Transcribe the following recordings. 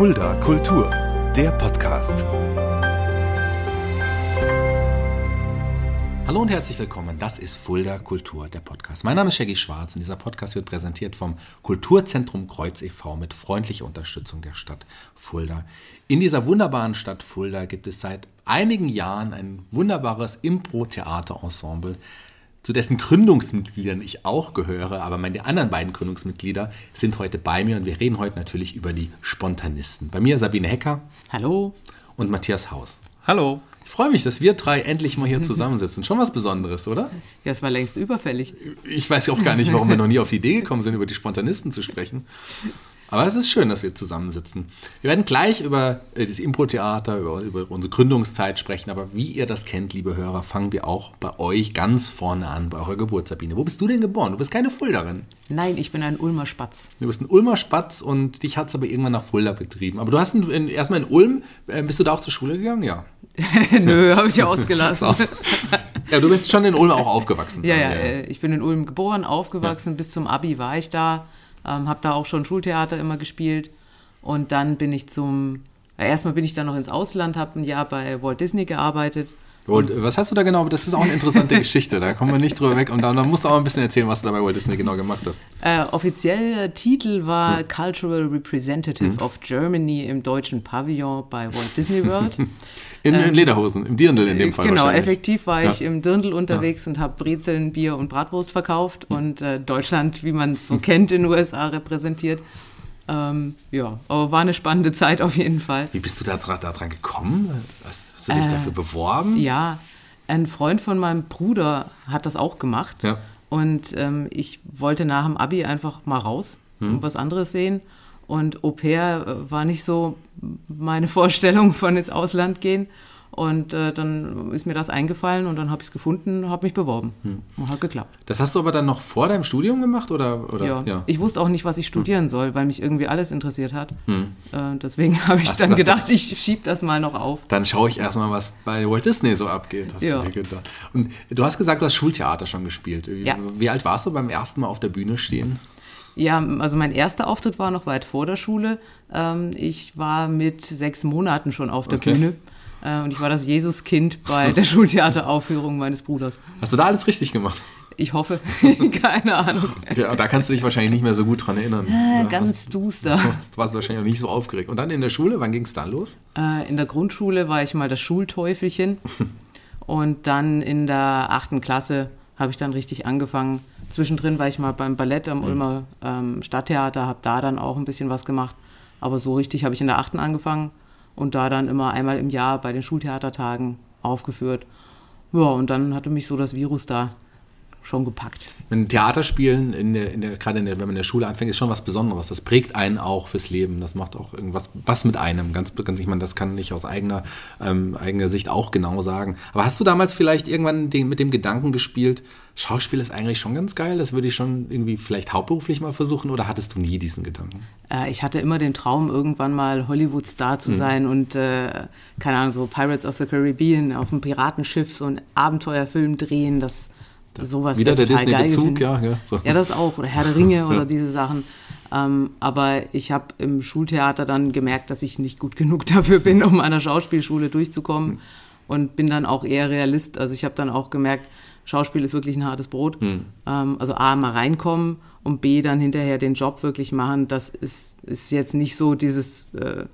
Fulda Kultur, der Podcast. Hallo und herzlich willkommen. Das ist Fulda Kultur, der Podcast. Mein Name ist Shaggy Schwarz und dieser Podcast wird präsentiert vom Kulturzentrum Kreuz e.V. mit freundlicher Unterstützung der Stadt Fulda. In dieser wunderbaren Stadt Fulda gibt es seit einigen Jahren ein wunderbares Impro-Theater-Ensemble, zu dessen Gründungsmitgliedern ich auch gehöre, aber meine anderen beiden Gründungsmitglieder sind heute bei mir und wir reden heute natürlich über die Spontanisten. Bei mir Sabine Hecker. Hallo. Und Matthias Haus. Hallo. Ich freue mich, dass wir drei endlich mal hier zusammensitzen. Schon was Besonderes, oder? Ja, es war längst überfällig. Ich weiß auch gar nicht, warum wir noch nie auf die Idee gekommen sind, über die Spontanisten zu sprechen. Aber es ist schön, dass wir zusammensitzen. Wir werden gleich über äh, das Impro-Theater, über, über, unsere Gründungszeit sprechen. Aber wie ihr das kennt, liebe Hörer, fangen wir auch bei euch ganz vorne an, bei eurer Geburt, Sabine. Wo bist du denn geboren? Du bist keine Fuldarin. Nein, ich bin ein Ulmer Spatz. Du bist ein Ulmer Spatz und dich hat es aber irgendwann nach Fulda betrieben. Aber du hast in, in, erstmal in Ulm, äh, bist du da auch zur Schule gegangen? Ja. Nö, habe ich ausgelassen. ja, du bist schon in Ulm auch aufgewachsen. Ja, ja, ja. ich bin in Ulm geboren, aufgewachsen. Ja. Bis zum Abi war ich da. Ähm, habe da auch schon Schultheater immer gespielt. Und dann bin ich zum, ja, erstmal bin ich dann noch ins Ausland, habe ein Jahr bei Walt Disney gearbeitet. Und was hast du da genau? Das ist auch eine interessante Geschichte, da kommen wir nicht drüber weg. Und dann, dann musst du auch ein bisschen erzählen, was du da bei Walt Disney genau gemacht hast. Äh, offizieller Titel war hm. Cultural Representative hm. of Germany im deutschen Pavillon bei Walt Disney World. In, in, ähm, Lederhosen, im Dirndl in dem Fall. Genau, effektiv war ich ja. im Dirndl unterwegs ja. und habe Brezeln, Bier und Bratwurst verkauft mhm. und äh, Deutschland, wie man es so kennt, in den USA repräsentiert. Ähm, ja, aber war eine spannende Zeit auf jeden Fall. Wie bist du da, da dran gekommen? Hast du dich äh, dafür beworben? Ja, ein Freund von meinem Bruder hat das auch gemacht. Ja. Und ähm, ich wollte nach dem Abi einfach mal raus hm. und was anderes sehen. Und Au pair äh, war nicht so meine Vorstellung von ins Ausland gehen. Und äh, dann ist mir das eingefallen und dann habe ich es gefunden, habe mich beworben. Hm. Und hat geklappt. Das hast du aber dann noch vor deinem Studium gemacht? Oder, oder? Ja. ja. ich wusste auch nicht, was ich studieren hm. soll, weil mich irgendwie alles interessiert hat. Hm. Äh, deswegen habe ich hast dann gedacht, ich schiebe das mal noch auf. Dann schaue ich erstmal, was bei Walt Disney so abgeht. Hast ja. du dir gedacht. Und du hast gesagt, du hast Schultheater schon gespielt. Wie, ja. wie alt warst du beim ersten Mal auf der Bühne stehen? Ja, also mein erster Auftritt war noch weit vor der Schule. Ähm, ich war mit sechs Monaten schon auf der okay. Bühne. Äh, und ich war das Jesuskind bei der Schultheateraufführung meines Bruders. Hast du da alles richtig gemacht? Ich hoffe. Keine Ahnung. Ja, da kannst du dich wahrscheinlich nicht mehr so gut dran erinnern. Äh, ganz duster. Du warst wahrscheinlich auch nicht so aufgeregt. Und dann in der Schule, wann ging es dann los? Äh, in der Grundschule war ich mal das Schulteufelchen. und dann in der achten Klasse habe ich dann richtig angefangen. Zwischendrin war ich mal beim Ballett am mhm. Ulmer ähm, Stadttheater, habe da dann auch ein bisschen was gemacht. Aber so richtig habe ich in der achten angefangen und da dann immer einmal im Jahr bei den Schultheatertagen aufgeführt. Ja, und dann hatte mich so das Virus da schon gepackt. Ein Theaterspielen, in der, in der, gerade in der, wenn man in der Schule anfängt, ist schon was Besonderes. Das prägt einen auch fürs Leben. Das macht auch irgendwas was mit einem. Ganz, ganz ich meine, das kann ich aus eigener, ähm, eigener Sicht auch genau sagen. Aber hast du damals vielleicht irgendwann den, mit dem Gedanken gespielt, Schauspiel ist eigentlich schon ganz geil, das würde ich schon irgendwie vielleicht hauptberuflich mal versuchen oder hattest du nie diesen Gedanken? Äh, ich hatte immer den Traum, irgendwann mal Hollywood-Star zu mhm. sein und, äh, keine Ahnung, so Pirates of the Caribbean auf einem Piratenschiff so einen Abenteuerfilm drehen, das sowas Wieder der Disney-Bezug, ja. Ja, so. ja, das auch. Oder Herr der Ringe oder diese Sachen. Ähm, aber ich habe im Schultheater dann gemerkt, dass ich nicht gut genug dafür bin, um an der Schauspielschule durchzukommen. Mhm. Und bin dann auch eher Realist. Also ich habe dann auch gemerkt, Schauspiel ist wirklich ein hartes Brot. Mhm. Ähm, also A, mal reinkommen und B, dann hinterher den Job wirklich machen. Das ist, ist jetzt nicht so dieses... Äh,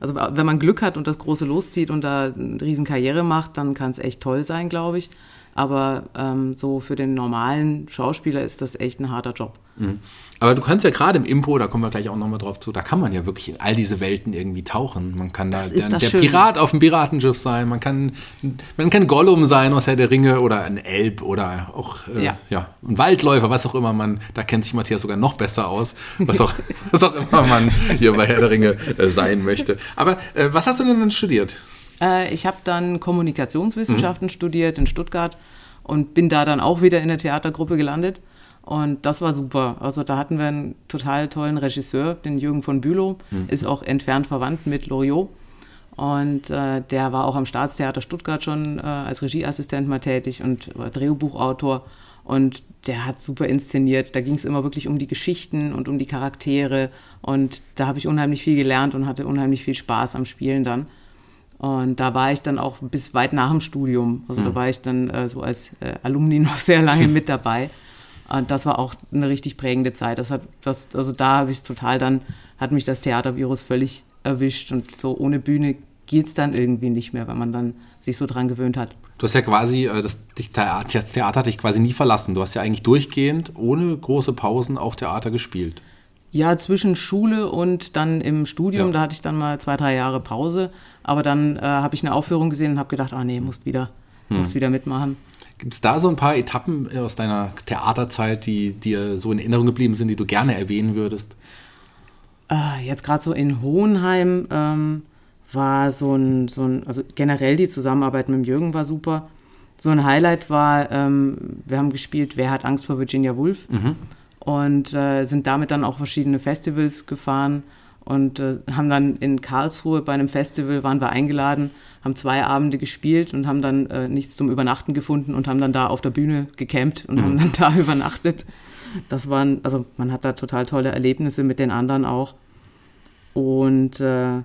also wenn man Glück hat und das große loszieht und da eine riesen Karriere macht, dann kann es echt toll sein, glaube ich. Aber ähm, so für den normalen Schauspieler ist das echt ein harter Job. Mhm. Aber du kannst ja gerade im Impo, da kommen wir gleich auch nochmal drauf zu, da kann man ja wirklich in all diese Welten irgendwie tauchen. Man kann da der, der Pirat auf dem Piratenschiff sein, man kann, man kann Gollum sein aus Herr der Ringe oder ein Elb oder auch äh, ja. ja. ein Waldläufer, was auch immer man, da kennt sich Matthias sogar noch besser aus, was auch, was auch immer man hier bei Herr der Ringe äh, sein möchte. Aber äh, was hast du denn dann studiert? Äh, ich habe dann Kommunikationswissenschaften mhm. studiert in Stuttgart und bin da dann auch wieder in der Theatergruppe gelandet. Und das war super. Also da hatten wir einen total tollen Regisseur, den Jürgen von Bülow, mhm. ist auch entfernt verwandt mit Loriot. Und äh, der war auch am Staatstheater Stuttgart schon äh, als Regieassistent mal tätig und war Drehbuchautor. Und der hat super inszeniert. Da ging es immer wirklich um die Geschichten und um die Charaktere. Und da habe ich unheimlich viel gelernt und hatte unheimlich viel Spaß am Spielen dann. Und da war ich dann auch bis weit nach dem Studium. Also mhm. da war ich dann äh, so als äh, Alumni noch sehr lange mit dabei. Und das war auch eine richtig prägende Zeit. Das hat, das, also da habe ich es total dann, hat mich das Theatervirus völlig erwischt. Und so ohne Bühne geht es dann irgendwie nicht mehr, weil man dann sich so dran gewöhnt hat. Du hast ja quasi, äh, das, Theater, das Theater hat dich quasi nie verlassen. Du hast ja eigentlich durchgehend, ohne große Pausen, auch Theater gespielt. Ja, zwischen Schule und dann im Studium, ja. da hatte ich dann mal zwei, drei Jahre Pause. Aber dann äh, habe ich eine Aufführung gesehen und habe gedacht, ah nee, musst wieder, hm. musst wieder mitmachen. Gibt es da so ein paar Etappen aus deiner Theaterzeit, die dir so in Erinnerung geblieben sind, die du gerne erwähnen würdest? Äh, jetzt gerade so in Hohenheim ähm, war so ein, so ein, also generell die Zusammenarbeit mit Jürgen war super. So ein Highlight war, ähm, wir haben gespielt Wer hat Angst vor Virginia Woolf mhm. Und äh, sind damit dann auch verschiedene Festivals gefahren und äh, haben dann in Karlsruhe bei einem Festival, waren wir eingeladen, haben zwei Abende gespielt und haben dann äh, nichts zum Übernachten gefunden und haben dann da auf der Bühne gecampt und mhm. haben dann da übernachtet. Das waren, also man hat da total tolle Erlebnisse mit den anderen auch. Und äh,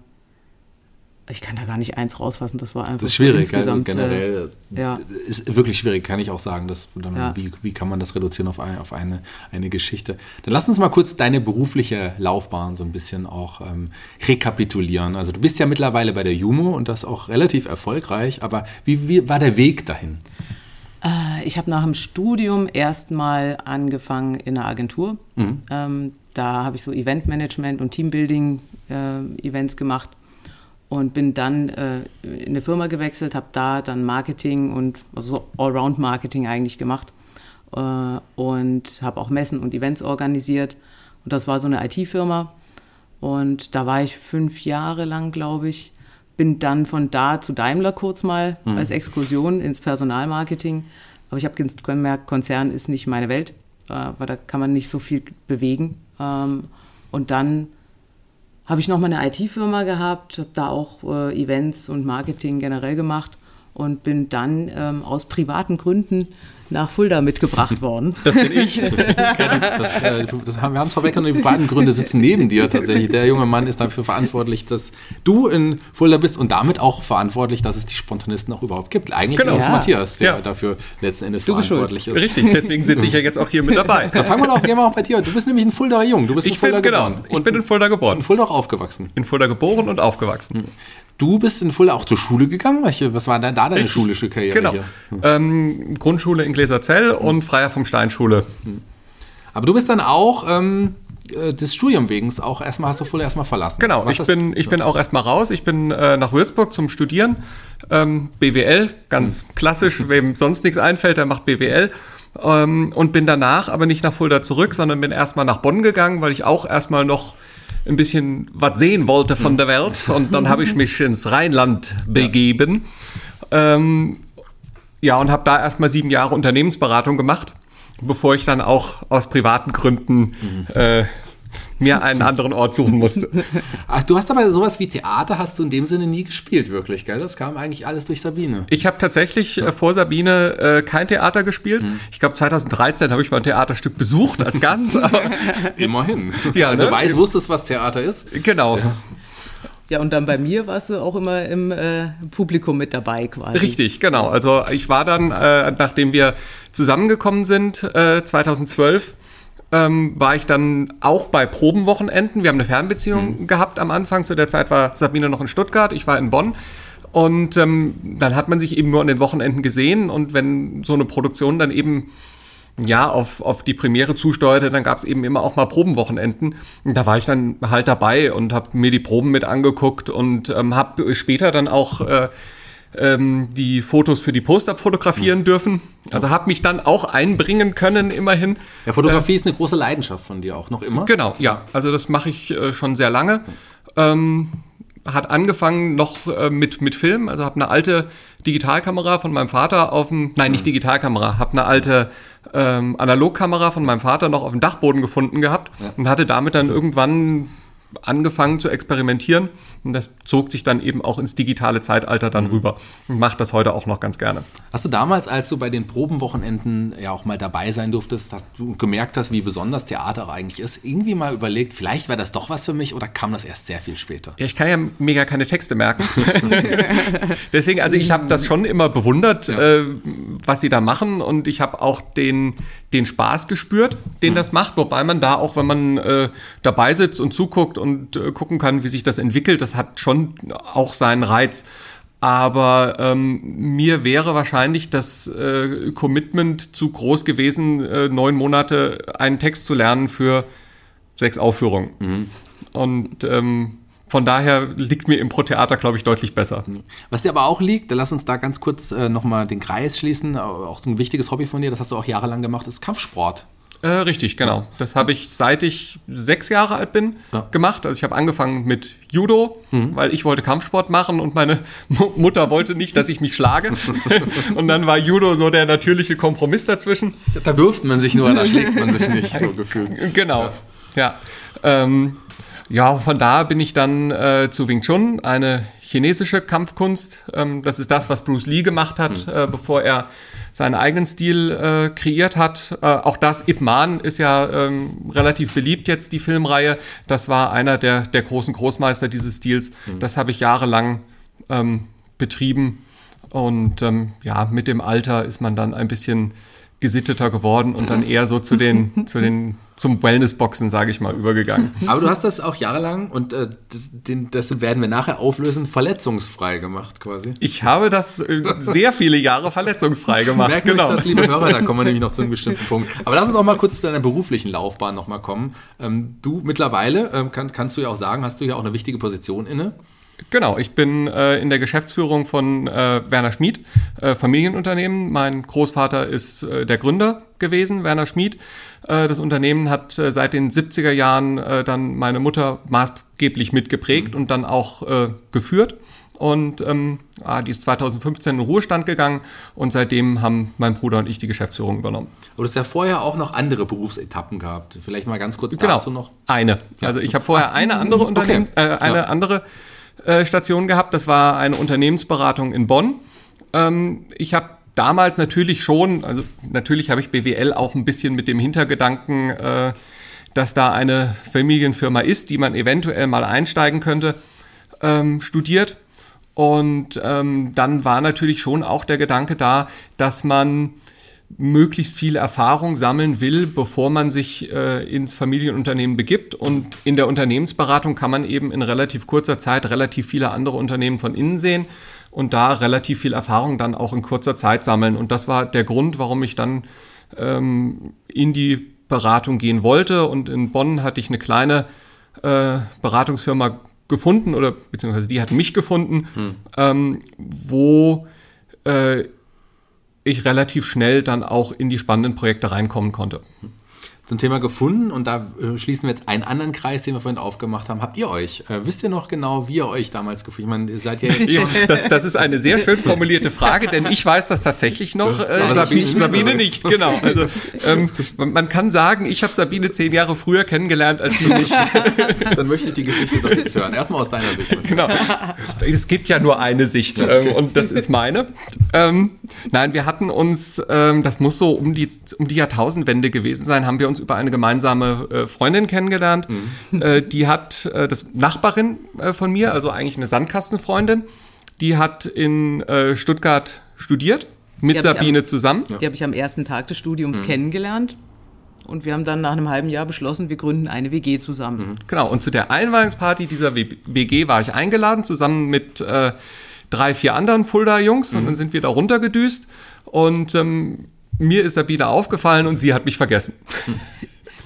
ich kann da gar nicht eins rausfassen, das war einfach das ist schwierig, insgesamt. Also generell äh, ja. ist wirklich schwierig, kann ich auch sagen. Dass, dann, ja. wie, wie kann man das reduzieren auf, ein, auf eine, eine Geschichte? Dann lass uns mal kurz deine berufliche Laufbahn so ein bisschen auch ähm, rekapitulieren. Also du bist ja mittlerweile bei der Jumo und das auch relativ erfolgreich, aber wie, wie war der Weg dahin? Äh, ich habe nach dem Studium erstmal angefangen in einer Agentur. Mhm. Ähm, da habe ich so Eventmanagement und Teambuilding-Events äh, gemacht und bin dann äh, in eine Firma gewechselt, habe da dann Marketing und also Allround-Marketing eigentlich gemacht äh, und habe auch Messen und Events organisiert. Und das war so eine IT-Firma. Und da war ich fünf Jahre lang, glaube ich. Bin dann von da zu Daimler kurz mal mhm. als Exkursion ins Personalmarketing. Aber ich habe gemerkt, Konzern ist nicht meine Welt, äh, weil da kann man nicht so viel bewegen. Ähm, und dann habe ich noch mal eine IT-Firma gehabt, habe da auch äh, Events und Marketing generell gemacht und bin dann ähm, aus privaten Gründen nach Fulda mitgebracht worden. Das bin ich. das, äh, das haben, wir haben es vorweggenommen, die privaten Gründe sitzen neben dir tatsächlich. Der junge Mann ist dafür verantwortlich, dass du in Fulda bist und damit auch verantwortlich, dass es die Spontanisten auch überhaupt gibt. Eigentlich genau. ist es ja. Matthias, der ja. dafür letzten Endes du verantwortlich ist. Richtig, deswegen sitze ich ja jetzt auch hier mit dabei. Da fangen wir doch gerne mal auch bei dir. Du bist nämlich ein Fuldaer Jung. Du bist ich in Fulda bin, genau, geboren. Ich bin in Fulda geboren. In Fulda auch aufgewachsen. In Fulda geboren und aufgewachsen. Du bist in Fulda auch zur Schule gegangen? Was war denn da deine ich, schulische Karriere? Genau. Hm. Ähm, Grundschule in Gläserzell hm. und Freier vom Stein Schule. Hm. Aber du bist dann auch ähm, äh, des Studium wegen auch erstmal hast du Fulda erstmal verlassen. Genau, Was ich bin, ich bin auch erstmal raus. Ich bin äh, nach Würzburg zum Studieren. Ähm, BWL, ganz hm. klassisch, wem sonst nichts einfällt, der macht BWL. Ähm, und bin danach aber nicht nach Fulda zurück, sondern bin erstmal nach Bonn gegangen, weil ich auch erstmal noch ein bisschen was sehen wollte von der Welt. Und dann habe ich mich ins Rheinland begeben. Ja, ähm, ja und habe da erstmal sieben Jahre Unternehmensberatung gemacht, bevor ich dann auch aus privaten Gründen mhm. äh, mir einen anderen Ort suchen musste. Ach, du hast aber sowas wie Theater hast du in dem Sinne nie gespielt, wirklich, gell? Das kam eigentlich alles durch Sabine. Ich habe tatsächlich äh, vor Sabine äh, kein Theater gespielt. Hm. Ich glaube 2013 habe ich mal ein Theaterstück besucht als Gast. Immerhin. Ja, also ne? weißt, wusstest, was Theater ist. Genau. Ja. Ja, und dann bei mir warst du auch immer im äh, Publikum mit dabei quasi. Richtig, genau. Also ich war dann, äh, nachdem wir zusammengekommen sind, äh, 2012, ähm, war ich dann auch bei Probenwochenenden. Wir haben eine Fernbeziehung mhm. gehabt am Anfang. Zu der Zeit war Sabine noch in Stuttgart, ich war in Bonn. Und ähm, dann hat man sich eben nur an den Wochenenden gesehen. Und wenn so eine Produktion dann eben ja, auf, auf die Premiere zusteuerte, dann gab es eben immer auch mal Probenwochenenden. Und da war ich dann halt dabei und habe mir die Proben mit angeguckt und ähm, habe später dann auch äh, ähm, die Fotos für die Poster fotografieren mhm. dürfen. Also habe mich dann auch einbringen können, immerhin. Ja, Fotografie äh, ist eine große Leidenschaft von dir auch noch immer. Genau, ja. Also das mache ich äh, schon sehr lange. Ähm, hat angefangen noch äh, mit, mit Film, also habe eine alte Digitalkamera von meinem Vater auf dem, nein, nicht Digitalkamera, habe eine alte ähm, Analogkamera von meinem Vater noch auf dem Dachboden gefunden gehabt ja. und hatte damit dann irgendwann angefangen zu experimentieren und das zog sich dann eben auch ins digitale Zeitalter dann rüber und mache das heute auch noch ganz gerne. Hast du damals, als du bei den Probenwochenenden ja auch mal dabei sein durftest, hast du gemerkt hast, wie besonders Theater eigentlich ist, irgendwie mal überlegt, vielleicht wäre das doch was für mich oder kam das erst sehr viel später? Ja, ich kann ja mega keine Texte merken. Deswegen, also ich habe das schon immer bewundert, ja. äh, was sie da machen und ich habe auch den, den Spaß gespürt, den mhm. das macht, wobei man da auch, wenn man äh, dabei sitzt und zuguckt und äh, gucken kann, wie sich das entwickelt, das hat schon auch seinen Reiz. Aber ähm, mir wäre wahrscheinlich das äh, Commitment zu groß gewesen, äh, neun Monate einen Text zu lernen für sechs Aufführungen. Mhm. Und ähm, von daher liegt mir Impro-Theater, glaube ich, deutlich besser. Was dir aber auch liegt, lass uns da ganz kurz äh, nochmal den Kreis schließen, auch ein wichtiges Hobby von dir, das hast du auch jahrelang gemacht, ist Kampfsport. Äh, richtig, genau. Das habe ich seit ich sechs Jahre alt bin ja. gemacht. Also ich habe angefangen mit Judo, mhm. weil ich wollte Kampfsport machen und meine Mutter wollte nicht, dass ich mich schlage. und dann war Judo so der natürliche Kompromiss dazwischen. Da wirft man sich nur, da schlägt man sich nicht, so gefühlt. Genau, ja. ja. Ähm, ja, von da bin ich dann äh, zu Wing Chun, eine chinesische Kampfkunst. Ähm, das ist das, was Bruce Lee gemacht hat, mhm. äh, bevor er seinen eigenen Stil äh, kreiert hat. Äh, auch das, Ip Man ist ja ähm, relativ beliebt jetzt, die Filmreihe. Das war einer der, der großen Großmeister dieses Stils. Mhm. Das habe ich jahrelang ähm, betrieben. Und ähm, ja, mit dem Alter ist man dann ein bisschen gesitteter geworden und dann eher so zu den, zu den, zum Wellness-Boxen, sage ich mal, übergegangen. Aber du hast das auch jahrelang und äh, den, das werden wir nachher auflösen, verletzungsfrei gemacht quasi. Ich habe das äh, sehr viele Jahre verletzungsfrei gemacht. Merken genau. das, liebe Hörer, da kommen wir nämlich noch zu einem bestimmten Punkt. Aber lass uns auch mal kurz zu deiner beruflichen Laufbahn nochmal kommen. Ähm, du mittlerweile, ähm, kann, kannst du ja auch sagen, hast du ja auch eine wichtige Position inne. Genau, ich bin äh, in der Geschäftsführung von äh, Werner Schmid, äh, Familienunternehmen. Mein Großvater ist äh, der Gründer gewesen, Werner Schmid. Äh, das Unternehmen hat äh, seit den 70er Jahren dann meine Mutter maßgeblich mitgeprägt mhm. und dann auch geführt. Und ähm, ah, die ist 2015 in den Ruhestand gegangen und seitdem haben mein Bruder und ich die Geschäftsführung übernommen. Du hast ja vorher auch noch andere Berufsetappen gehabt. Vielleicht mal ganz kurz genau, dazu noch. Eine. Ja. Also ich habe vorher eine andere Unternehmen, okay. äh, eine ja. andere äh, Station gehabt. Das war eine Unternehmensberatung in Bonn. Ähm, ich habe damals natürlich schon, also natürlich habe ich BWL auch ein bisschen mit dem Hintergedanken, äh, dass da eine Familienfirma ist, die man eventuell mal einsteigen könnte, ähm, studiert. Und ähm, dann war natürlich schon auch der Gedanke da, dass man möglichst viel Erfahrung sammeln will, bevor man sich äh, ins Familienunternehmen begibt. Und in der Unternehmensberatung kann man eben in relativ kurzer Zeit relativ viele andere Unternehmen von innen sehen und da relativ viel Erfahrung dann auch in kurzer Zeit sammeln. Und das war der Grund, warum ich dann ähm, in die Beratung gehen wollte. Und in Bonn hatte ich eine kleine äh, Beratungsfirma gefunden oder beziehungsweise die hat mich gefunden, hm. ähm, wo äh, ich relativ schnell dann auch in die spannenden Projekte reinkommen konnte zum Thema gefunden und da äh, schließen wir jetzt einen anderen Kreis, den wir vorhin aufgemacht haben. Habt ihr euch? Äh, wisst ihr noch genau, wie ihr euch damals gefühlt? Ich meine, ihr seid ja jetzt das, das, ist eine sehr schön formulierte Frage, denn ich weiß das tatsächlich noch. Äh, Sabine, Sabine nicht, genau. Also ähm, man kann sagen, ich habe Sabine zehn Jahre früher kennengelernt als du mich. Dann möchte ich die Geschichte doch jetzt hören. Erstmal aus deiner Sicht. Genau. Es gibt ja nur eine Sicht ähm, und das ist meine. Ähm, nein, wir hatten uns, ähm, das muss so um die, um die Jahrtausendwende gewesen sein, haben wir uns über eine gemeinsame äh, Freundin kennengelernt. Mhm. Äh, die hat äh, das Nachbarin äh, von mir, also eigentlich eine Sandkastenfreundin, die hat in äh, Stuttgart studiert mit Sabine am, zusammen. Die habe ich am ersten Tag des Studiums mhm. kennengelernt. Und wir haben dann nach einem halben Jahr beschlossen, wir gründen eine WG zusammen. Mhm. Genau, und zu der Einweihungsparty dieser WG war ich eingeladen, zusammen mit äh, drei, vier anderen Fulda-Jungs. Und mhm. dann sind wir da runtergedüst. Und ähm, mir ist Sabine aufgefallen und sie hat mich vergessen.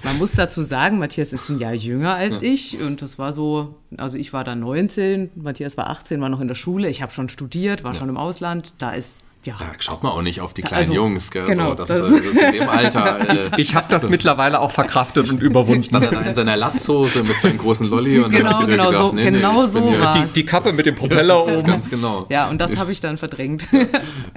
Man muss dazu sagen, Matthias ist ein Jahr jünger als ja. ich und das war so, also ich war da 19, Matthias war 18, war noch in der Schule, ich habe schon studiert, war ja. schon im Ausland, da ist ja. Da schaut man auch nicht auf die kleinen also, Jungs, gell? Genau, so, das, das, das in dem Alter. Äh, ich habe das mittlerweile auch verkraftet und überwunden. Dann in seiner Latzhose mit seinem großen Lolli und genau, dann genau, gedacht, so, nee, genau nee, so die, die, Kappe mit dem Propeller oben. Ganz genau. Ja, und das habe ich dann verdrängt.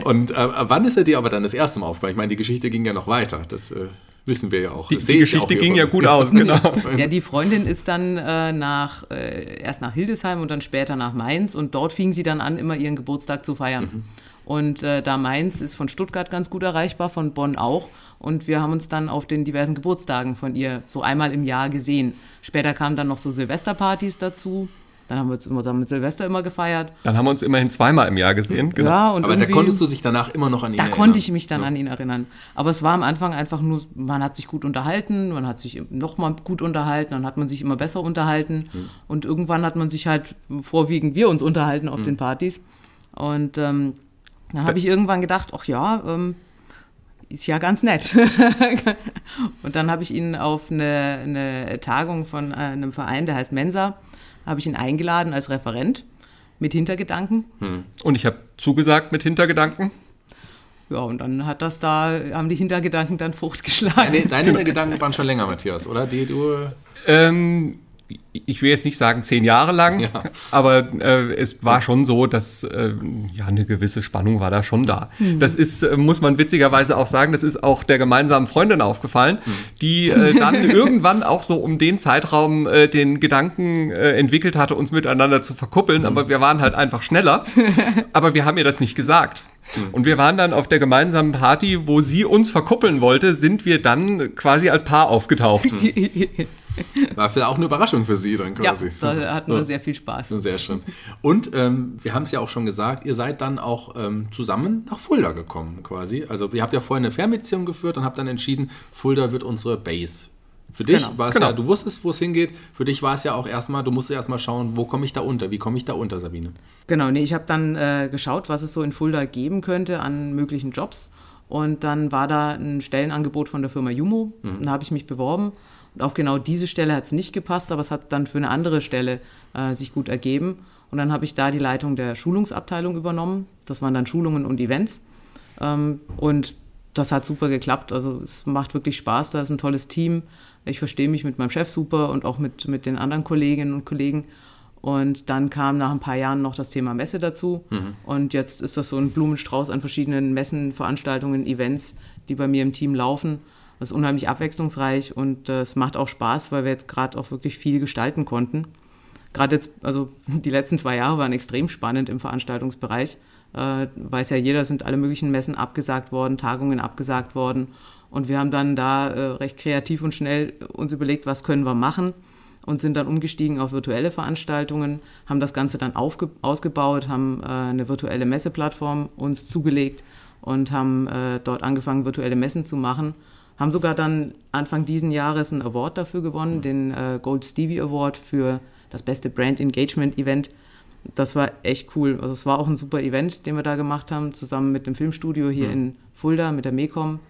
Und äh, wann ist er dir aber dann das erste Mal aufgefallen? Ich meine, die Geschichte ging ja noch weiter. Das, äh Wissen wir ja auch. Die, die ich Geschichte auch ging ja gut aus, genau. Ja, die Freundin ist dann äh, nach, äh, erst nach Hildesheim und dann später nach Mainz und dort fing sie dann an, immer ihren Geburtstag zu feiern. Mhm. Und äh, da Mainz ist von Stuttgart ganz gut erreichbar, von Bonn auch. Und wir haben uns dann auf den diversen Geburtstagen von ihr so einmal im Jahr gesehen. Später kamen dann noch so Silvesterpartys dazu. Dann haben wir uns immer zusammen mit Silvester immer gefeiert. Dann haben wir uns immerhin zweimal im Jahr gesehen. Genau. Ja, und Aber da konntest du dich danach immer noch an ihn da erinnern. konnte ich mich dann an ihn erinnern. Aber es war am Anfang einfach nur, man hat sich gut unterhalten, man hat sich nochmal gut unterhalten, dann hat man sich immer besser unterhalten. Und irgendwann hat man sich halt vorwiegend wir uns unterhalten auf den Partys. Und ähm, dann habe ich irgendwann gedacht, ach ja, ähm, ist ja ganz nett. und dann habe ich ihn auf eine, eine Tagung von äh, einem Verein, der heißt Mensa, habe ich ihn eingeladen als Referent mit Hintergedanken. Und ich habe zugesagt mit Hintergedanken. Ja, und dann hat das da, haben die Hintergedanken dann Frucht geschlagen. Deine, deine Gedanken waren schon länger, Matthias, oder? Die du. Ähm, ich will jetzt nicht sagen zehn Jahre lang, Ja. aber äh, es war schon so, dass äh, ja eine gewisse Spannung war da schon da. Das ist, äh, muss man witzigerweise auch sagen, das ist auch der gemeinsamen Freundin aufgefallen, die äh, dann irgendwann auch so um den Zeitraum äh, den Gedanken äh, entwickelt hatte, uns miteinander zu verkuppeln, aber wir waren halt einfach schneller. aber wir haben ihr das nicht gesagt. Und wir waren dann auf der gemeinsamen Party, wo sie uns verkuppeln wollte, sind wir dann quasi als Paar aufgetaucht. War vielleicht auch eine Überraschung für sie dann Ja, quasi. da hatten wir sehr viel Spaß. Sehr schön. Und ähm, wir haben es ja auch schon gesagt, ihr seid dann auch ähm, zusammen nach Fulda gekommen quasi. Also ihr habt ja vorher eine Fernbeziehung geführt und habt dann entschieden, Fulda wird unsere Base. Für dich Genau. war es Genau. ja, du wusstest, wo es hingeht. Für dich war es ja auch erstmal, du musstest erstmal schauen, wo komme ich da unter, wie komme ich da unter, Sabine. Genau, nee, ich habe dann äh, geschaut, was es so in Fulda geben könnte an möglichen Jobs. Und dann war da ein Stellenangebot von der Firma Jumo. Mhm. Da habe ich mich beworben. Und auf genau diese Stelle hat es nicht gepasst, aber es hat dann für eine andere Stelle äh, sich gut ergeben. Und dann habe ich da die Leitung der Schulungsabteilung übernommen. Das waren dann Schulungen und Events. Ähm, und das hat super geklappt. Also es macht wirklich Spaß. Da ist ein tolles Team. Ich verstehe mich mit meinem Chef super und auch mit, mit den anderen Kolleginnen und Kollegen. Und dann kam nach ein paar Jahren noch das Thema Messe dazu. Und jetzt ist das so ein Blumenstrauß an verschiedenen Messen, Veranstaltungen, Events, die bei mir im Team laufen. Das ist unheimlich abwechslungsreich und äh, es macht auch Spaß, weil wir jetzt gerade auch wirklich viel gestalten konnten. Gerade jetzt, also die letzten zwei Jahre waren extrem spannend im Veranstaltungsbereich. Äh, weiß ja jeder, sind alle möglichen Messen abgesagt worden, Tagungen abgesagt worden. Und wir haben dann da äh, recht kreativ und schnell uns überlegt, was können wir machen und sind dann umgestiegen auf virtuelle Veranstaltungen, haben das Ganze dann ausgebaut, haben äh, eine virtuelle Messeplattform uns zugelegt und haben äh, dort angefangen, virtuelle Messen zu machen. Haben sogar dann Anfang diesen Jahres einen Award dafür gewonnen, den äh, Gold Stevie Award für das beste Brand Engagement Event. Das war echt cool. Also es war auch ein super Event, den wir da gemacht haben, zusammen mit dem Filmstudio hier in Fulda, mit der Mecom.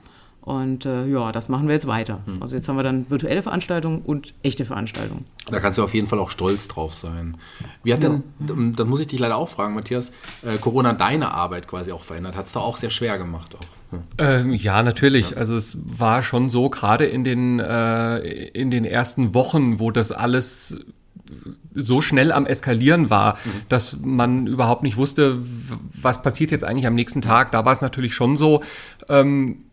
Und äh, ja, das machen wir jetzt weiter. Also jetzt haben wir dann virtuelle Veranstaltungen und echte Veranstaltungen. Da kannst du auf jeden Fall auch stolz drauf sein. Wie hat denn, ähm, da muss ich dich leider auch fragen, Matthias, äh, Corona deine Arbeit quasi auch verändert? Hat es doch auch sehr schwer gemacht. Auch. Ja. Ähm, ja, natürlich. Also es war schon so, gerade in den, äh, in den ersten Wochen, wo das alles so schnell am Eskalieren war, dass man überhaupt nicht wusste, was passiert jetzt eigentlich am nächsten Tag. Da war es natürlich schon so, ähm,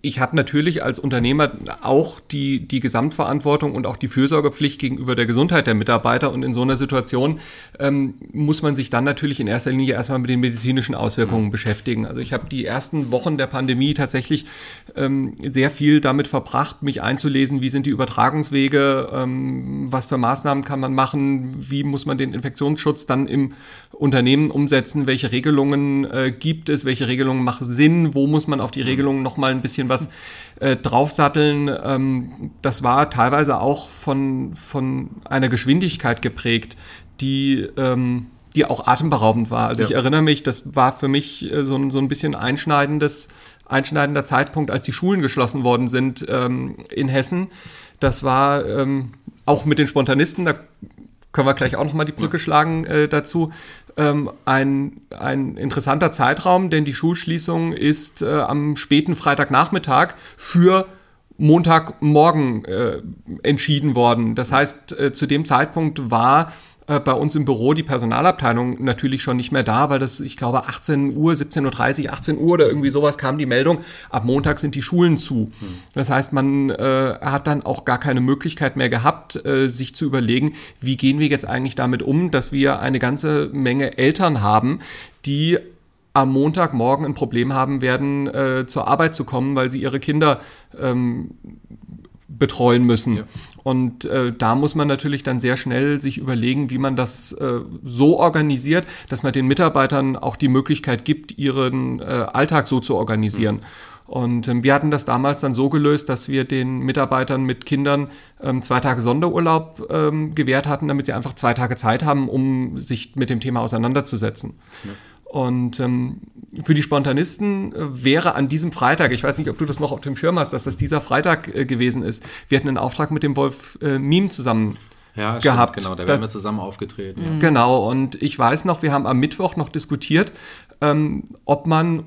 ich habe natürlich als Unternehmer auch die, die Gesamtverantwortung und auch die Fürsorgepflicht gegenüber der Gesundheit der Mitarbeiter. Und in so einer Situation ähm, muss man sich dann natürlich in erster Linie erstmal mit den medizinischen Auswirkungen beschäftigen. Also ich habe die ersten Wochen der Pandemie tatsächlich ähm, sehr viel damit verbracht, mich einzulesen, wie sind die Übertragungswege, ähm, was für Maßnahmen kann man machen, wie muss man den Infektionsschutz dann im Unternehmen umsetzen, welche Regelungen äh, gibt es, welche Regelungen machen Sinn, wo muss man auf die Regelungen nochmal ein bisschen was äh, draufsatteln. Ähm, das war teilweise auch von, von einer Geschwindigkeit geprägt, die, ähm, die auch atemberaubend war. Also Ja. ich erinnere mich, das war für mich äh, so, ein- so ein bisschen einschneidendes, einschneidender Zeitpunkt, als die Schulen geschlossen worden sind ähm, in Hessen. Das war ähm, auch mit den Spontanisten, da können wir gleich auch nochmal die Brücke schlagen äh, dazu. Ähm, ein, ein interessanter Zeitraum, denn die Schulschließung ist äh, am späten Freitagnachmittag für Montagmorgen äh, entschieden worden. Das heißt, äh, zu dem Zeitpunkt war äh, bei uns im Büro die Personalabteilung natürlich schon nicht mehr da, weil das, ich glaube, 18 Uhr, 17.30 Uhr, 18 Uhr oder irgendwie sowas kam die Meldung, ab Montag sind die Schulen zu. Hm. Das heißt, man äh, hat dann auch gar keine Möglichkeit mehr gehabt, äh, sich zu überlegen, wie gehen wir jetzt eigentlich damit um, dass wir eine ganze Menge Eltern haben, die am Montagmorgen ein Problem haben werden, äh, zur Arbeit zu kommen, weil sie ihre Kinder ähm, betreuen müssen. Ja. Und äh, da muss man natürlich dann sehr schnell sich überlegen, wie man das äh, so organisiert, dass man den Mitarbeitern auch die Möglichkeit gibt, ihren äh, Alltag so zu organisieren. Mhm. Und ähm, wir hatten das damals dann so gelöst, dass wir den Mitarbeitern mit Kindern ähm, zwei Tage Sonderurlaub ähm, gewährt hatten, damit sie einfach zwei Tage Zeit haben, um sich mit dem Thema auseinanderzusetzen. Ja. Und ähm, für die Spontanisten äh, wäre an diesem Freitag, ich weiß nicht, ob du das noch auf dem Schirm hast, dass das dieser Freitag äh, gewesen ist. Wir hatten einen Auftrag mit dem Wolf äh, Miem zusammen ja, gehabt. Stimmt, genau, da wären wir zusammen aufgetreten. Ja. Genau, und ich weiß noch, wir haben am Mittwoch noch diskutiert, ähm, ob man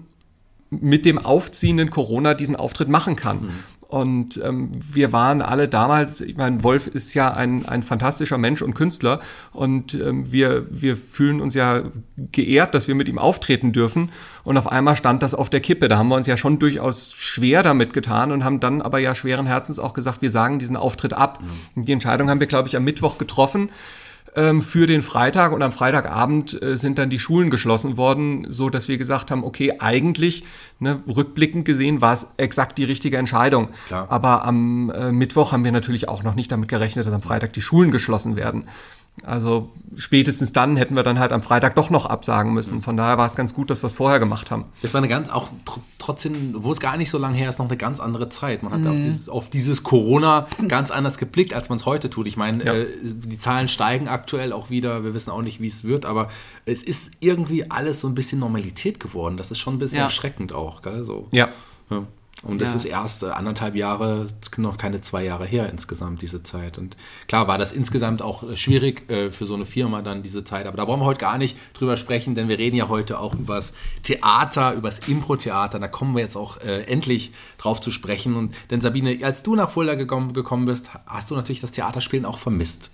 mit dem aufziehenden Corona diesen Auftritt machen kann. Mhm. Und ähm, wir waren alle damals, ich meine, Wolf ist ja ein, ein fantastischer Mensch und Künstler und ähm, wir, wir fühlen uns ja geehrt, dass wir mit ihm auftreten dürfen. Und auf einmal stand das auf der Kippe. Da haben wir uns ja schon durchaus schwer damit getan und haben dann aber ja schweren Herzens auch gesagt, wir sagen diesen Auftritt ab. Mhm. Die Entscheidung haben wir, glaube ich, am Mittwoch getroffen ähm, für den Freitag und am Freitagabend äh, sind dann die Schulen geschlossen worden, so dass wir gesagt haben, okay, eigentlich ne, rückblickend gesehen war es exakt die richtige Entscheidung. Klar. Aber am äh, Mittwoch haben wir natürlich auch noch nicht damit gerechnet, dass am Freitag die Schulen geschlossen werden. Also spätestens dann hätten wir dann halt am Freitag doch noch absagen müssen. Von daher war es ganz gut, dass wir es vorher gemacht haben. Es war eine ganz, auch trotzdem, wo es gar nicht so lange her ist, noch eine ganz andere Zeit. Man hat mhm. auf, dieses, auf, dieses, Corona ganz anders geblickt, als man es heute tut. Ich meine, ja. äh, die Zahlen steigen aktuell auch wieder. Wir wissen auch nicht, wie es wird, aber es ist irgendwie alles so ein bisschen Normalität geworden. Das ist schon ein bisschen ja. erschreckend auch. Gell? So. ja. ja. Und das ja. ist erst anderthalb Jahre, noch keine zwei Jahre her insgesamt, diese Zeit. Und klar war das insgesamt auch schwierig äh, für so eine Firma dann diese Zeit. Aber da wollen wir heute gar nicht drüber sprechen, denn wir reden ja heute auch über das Theater, über das Impro-Theater. Da kommen wir jetzt auch äh, endlich drauf zu sprechen. Und denn Sabine, als du nach Fulda gekommen, gekommen bist, hast du natürlich das Theaterspielen auch vermisst.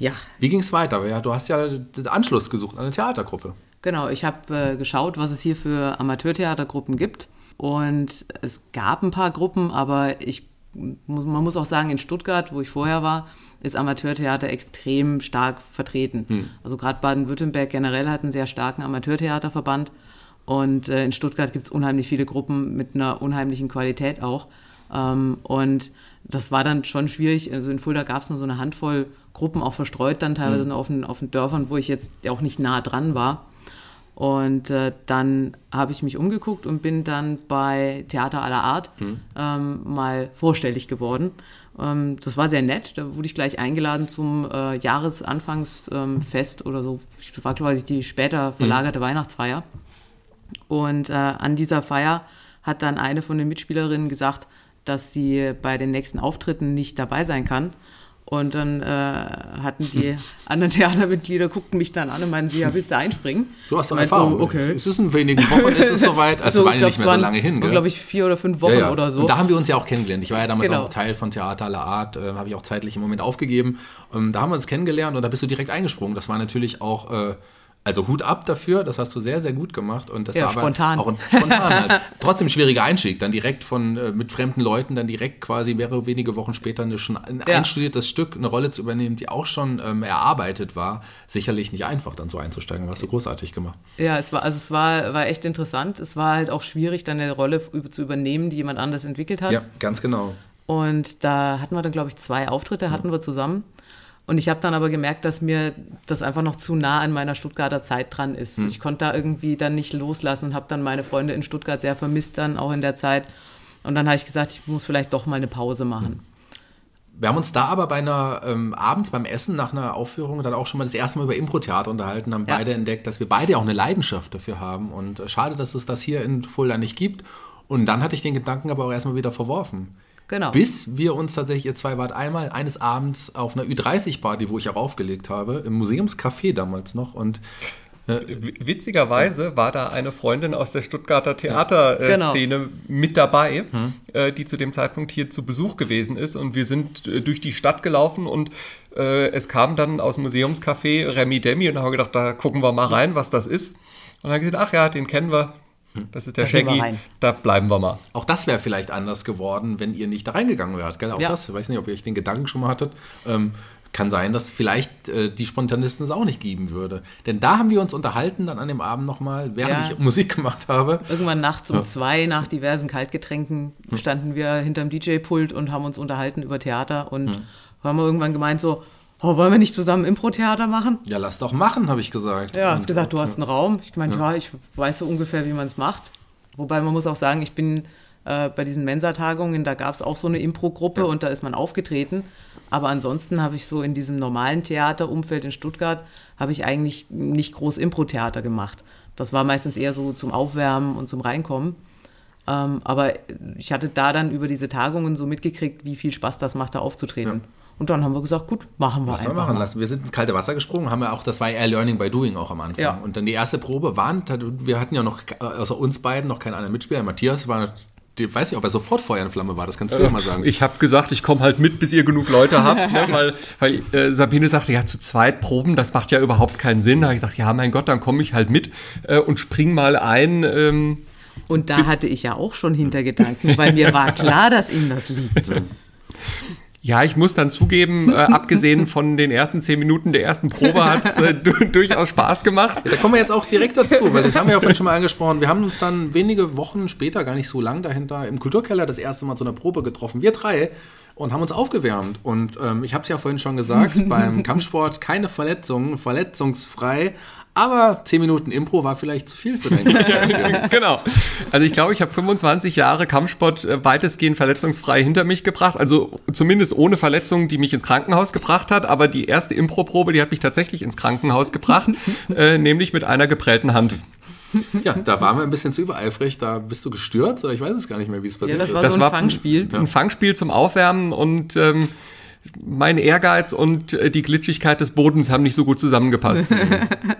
Ja. Wie ging es weiter? Ja, du hast ja den Anschluss gesucht an eine Theatergruppe. Genau, ich habe äh, geschaut, was es hier für Amateurtheatergruppen gibt und es gab ein paar Gruppen, aber ich, man muss auch sagen, in Stuttgart, wo ich vorher war, ist Amateurtheater extrem stark vertreten. Hm. Also gerade Baden-Württemberg generell hat einen sehr starken Amateurtheaterverband. Und äh, in Stuttgart gibt es unheimlich viele Gruppen mit einer unheimlichen Qualität auch. Ähm, und das war dann schon schwierig. Also in Fulda gab es nur so eine Handvoll Gruppen, auch verstreut dann teilweise mhm. auf, den, auf den Dörfern, wo ich jetzt auch nicht nah dran war. Und äh, dann habe ich mich umgeguckt und bin dann bei Theater aller Art mhm. ähm, mal vorstellig geworden. Ähm, das war sehr nett. Da wurde ich gleich eingeladen zum äh, Jahresanfangsfest ähm, oder so. Das war, glaube ich, die später verlagerte mhm. Weihnachtsfeier. Und äh, an dieser Feier hat dann eine von den Mitspielerinnen gesagt, dass sie bei den nächsten Auftritten nicht dabei sein kann und dann äh, hatten die anderen Theatermitglieder, guckten mich dann an und meinten so, ja, willst du einspringen? Du hast doch Erfahrung. Oh, okay. Es ist in wenigen Wochen, ist es soweit. Also, also war ja nicht mehr so lange hin. glaube ich, vier oder fünf Wochen ja, ja. oder so. Und da haben wir uns ja auch kennengelernt. Ich war ja damals genau. auch Teil von Theater aller Art, äh, habe ich auch zeitlich im Moment aufgegeben. Ähm, da haben wir uns kennengelernt und da bist du direkt eingesprungen. Das war natürlich auch... Äh, also Hut ab dafür, das hast du sehr, sehr gut gemacht. Und das ja, war spontan. auch ein spontan halt. Trotzdem schwieriger Einstieg, dann direkt von äh, mit fremden Leuten, dann direkt quasi mehrere wenige Wochen später eine, schon ein ja. einstudiertes Stück, eine Rolle zu übernehmen, die auch schon ähm, erarbeitet war. Sicherlich nicht einfach, dann so einzusteigen. Hast du großartig gemacht. Ja, es war, also es war, war echt interessant. Es war halt auch schwierig, dann eine Rolle zu übernehmen, die jemand anders entwickelt hat. Ja, ganz genau. Und da hatten wir dann, glaube ich, zwei Auftritte hatten wir zusammen. Und ich habe dann aber gemerkt, dass mir das einfach noch zu nah an meiner Stuttgarter Zeit dran ist. Hm. Ich konnte da irgendwie dann nicht loslassen und habe dann meine Freunde in Stuttgart sehr vermisst dann auch in der Zeit. Und dann habe ich gesagt, ich muss vielleicht doch mal eine Pause machen. Hm. Wir haben uns da aber bei einer ähm, abends beim Essen nach einer Aufführung dann auch schon mal das erste Mal über Impro-Theater unterhalten, haben ja. beide entdeckt, dass wir beide auch eine Leidenschaft dafür haben. Und äh, schade, dass es das hier in Fulda nicht gibt. Und dann hatte ich den Gedanken aber auch erstmal wieder verworfen. Genau. Bis wir uns tatsächlich, ihr zwei wart einmal eines Abends auf einer Ü30-Party, wo ich auch aufgelegt habe, im Museumscafé damals noch. Und Witzigerweise war da eine Freundin aus der Stuttgarter Theaterszene Genau. mit dabei, äh, die zu dem Zeitpunkt hier zu Besuch gewesen ist. Und wir sind äh, durch die Stadt gelaufen und äh, es kam dann aus dem Museumscafé Remy Demi und haben wir gedacht, da gucken wir mal rein, was das ist. Und dann haben wir gesagt, ach ja, den kennen wir. Das ist der Da Shaggy, da bleiben wir mal. Auch das wäre vielleicht anders geworden, wenn ihr nicht da reingegangen wärt. Gell? Auch Ja. das, ich weiß nicht, ob ihr euch den Gedanken schon mal hattet. Ähm, kann sein, dass vielleicht äh, die Spontanisten es auch nicht geben würde. Denn da haben wir uns unterhalten dann an dem Abend nochmal, während Ja. ich Musik gemacht habe. Irgendwann nachts um zwei, nach diversen Kaltgetränken, standen wir hinterm DJ-Pult und haben uns unterhalten über Theater und haben wir irgendwann gemeint so, oh, wollen wir nicht zusammen Impro-Theater machen? Ja, lass doch machen, habe ich gesagt. Ja, Und- hast gesagt, du hast einen Raum. Ich meinte, ja. ich weiß so ungefähr, wie man es macht. Wobei man muss auch sagen, ich bin äh, bei diesen Mensa-Tagungen, da gab es auch so eine Impro-Gruppe und da ist man aufgetreten. Aber ansonsten habe ich so in diesem normalen Theaterumfeld in Stuttgart, habe ich eigentlich nicht groß Impro-Theater gemacht. Das war meistens eher so zum Aufwärmen und zum Reinkommen. Ähm, aber ich hatte da dann über diese Tagungen so mitgekriegt, wie viel Spaß das macht, da aufzutreten. Und dann haben wir gesagt, gut, machen wir Was wir einfach. machen mal. lassen. Wir sind ins kalte Wasser gesprungen, haben ja auch, das war eher Learning by Doing auch am Anfang. Ja. Und dann die erste Probe waren, wir hatten ja noch, äh, außer uns beiden, noch keinen anderen Mitspieler. Matthias war, die, weiß nicht, ob er sofort Feuer und Flamme war, das kannst du ja mal sagen. Ich habe gesagt, ich komme halt mit, bis ihr genug Leute habt, ne, weil, weil äh, Sabine sagte, ja, zu zweit proben, das macht ja überhaupt keinen Sinn. Da habe ich gesagt, ja, mein Gott, dann komme ich halt mit äh, und spring mal ein. Ähm, Und da hatte ich ja auch schon Hintergedanken, weil mir war klar, dass ihm das liegt. ja, ich muss dann zugeben, äh, abgesehen von den ersten zehn Minuten der ersten Probe hat es äh, du- durchaus Spaß gemacht. Da kommen wir jetzt auch direkt dazu, weil das haben wir ja vorhin schon mal angesprochen. Wir haben uns dann wenige Wochen später, gar nicht so lang dahinter, im Kulturkeller das erste Mal zu einer Probe getroffen. Wir drei und haben uns aufgewärmt. Und ähm, ich habe es ja vorhin schon gesagt, beim Kampfsport keine Verletzungen, verletzungsfrei. Aber 10 Minuten Impro war vielleicht zu viel für deinen genau. Also ich glaube, ich habe 25 Jahre Kampfsport äh, weitestgehend verletzungsfrei hinter mich gebracht. Also zumindest ohne Verletzung, die mich ins Krankenhaus gebracht hat. Aber die erste Impro-Probe, die hat mich tatsächlich ins Krankenhaus gebracht, äh, nämlich mit einer geprellten Hand. Ja, da waren wir ein bisschen zu übereifrig. Da bist du gestürzt oder ich weiß es gar nicht mehr, wie es Ja, passiert das ist. war Das so ein war- Fangspiel. Ein Fangspiel zum Aufwärmen und ähm, mein Ehrgeiz und äh, die Glitschigkeit des Bodens haben nicht so gut zusammengepasst.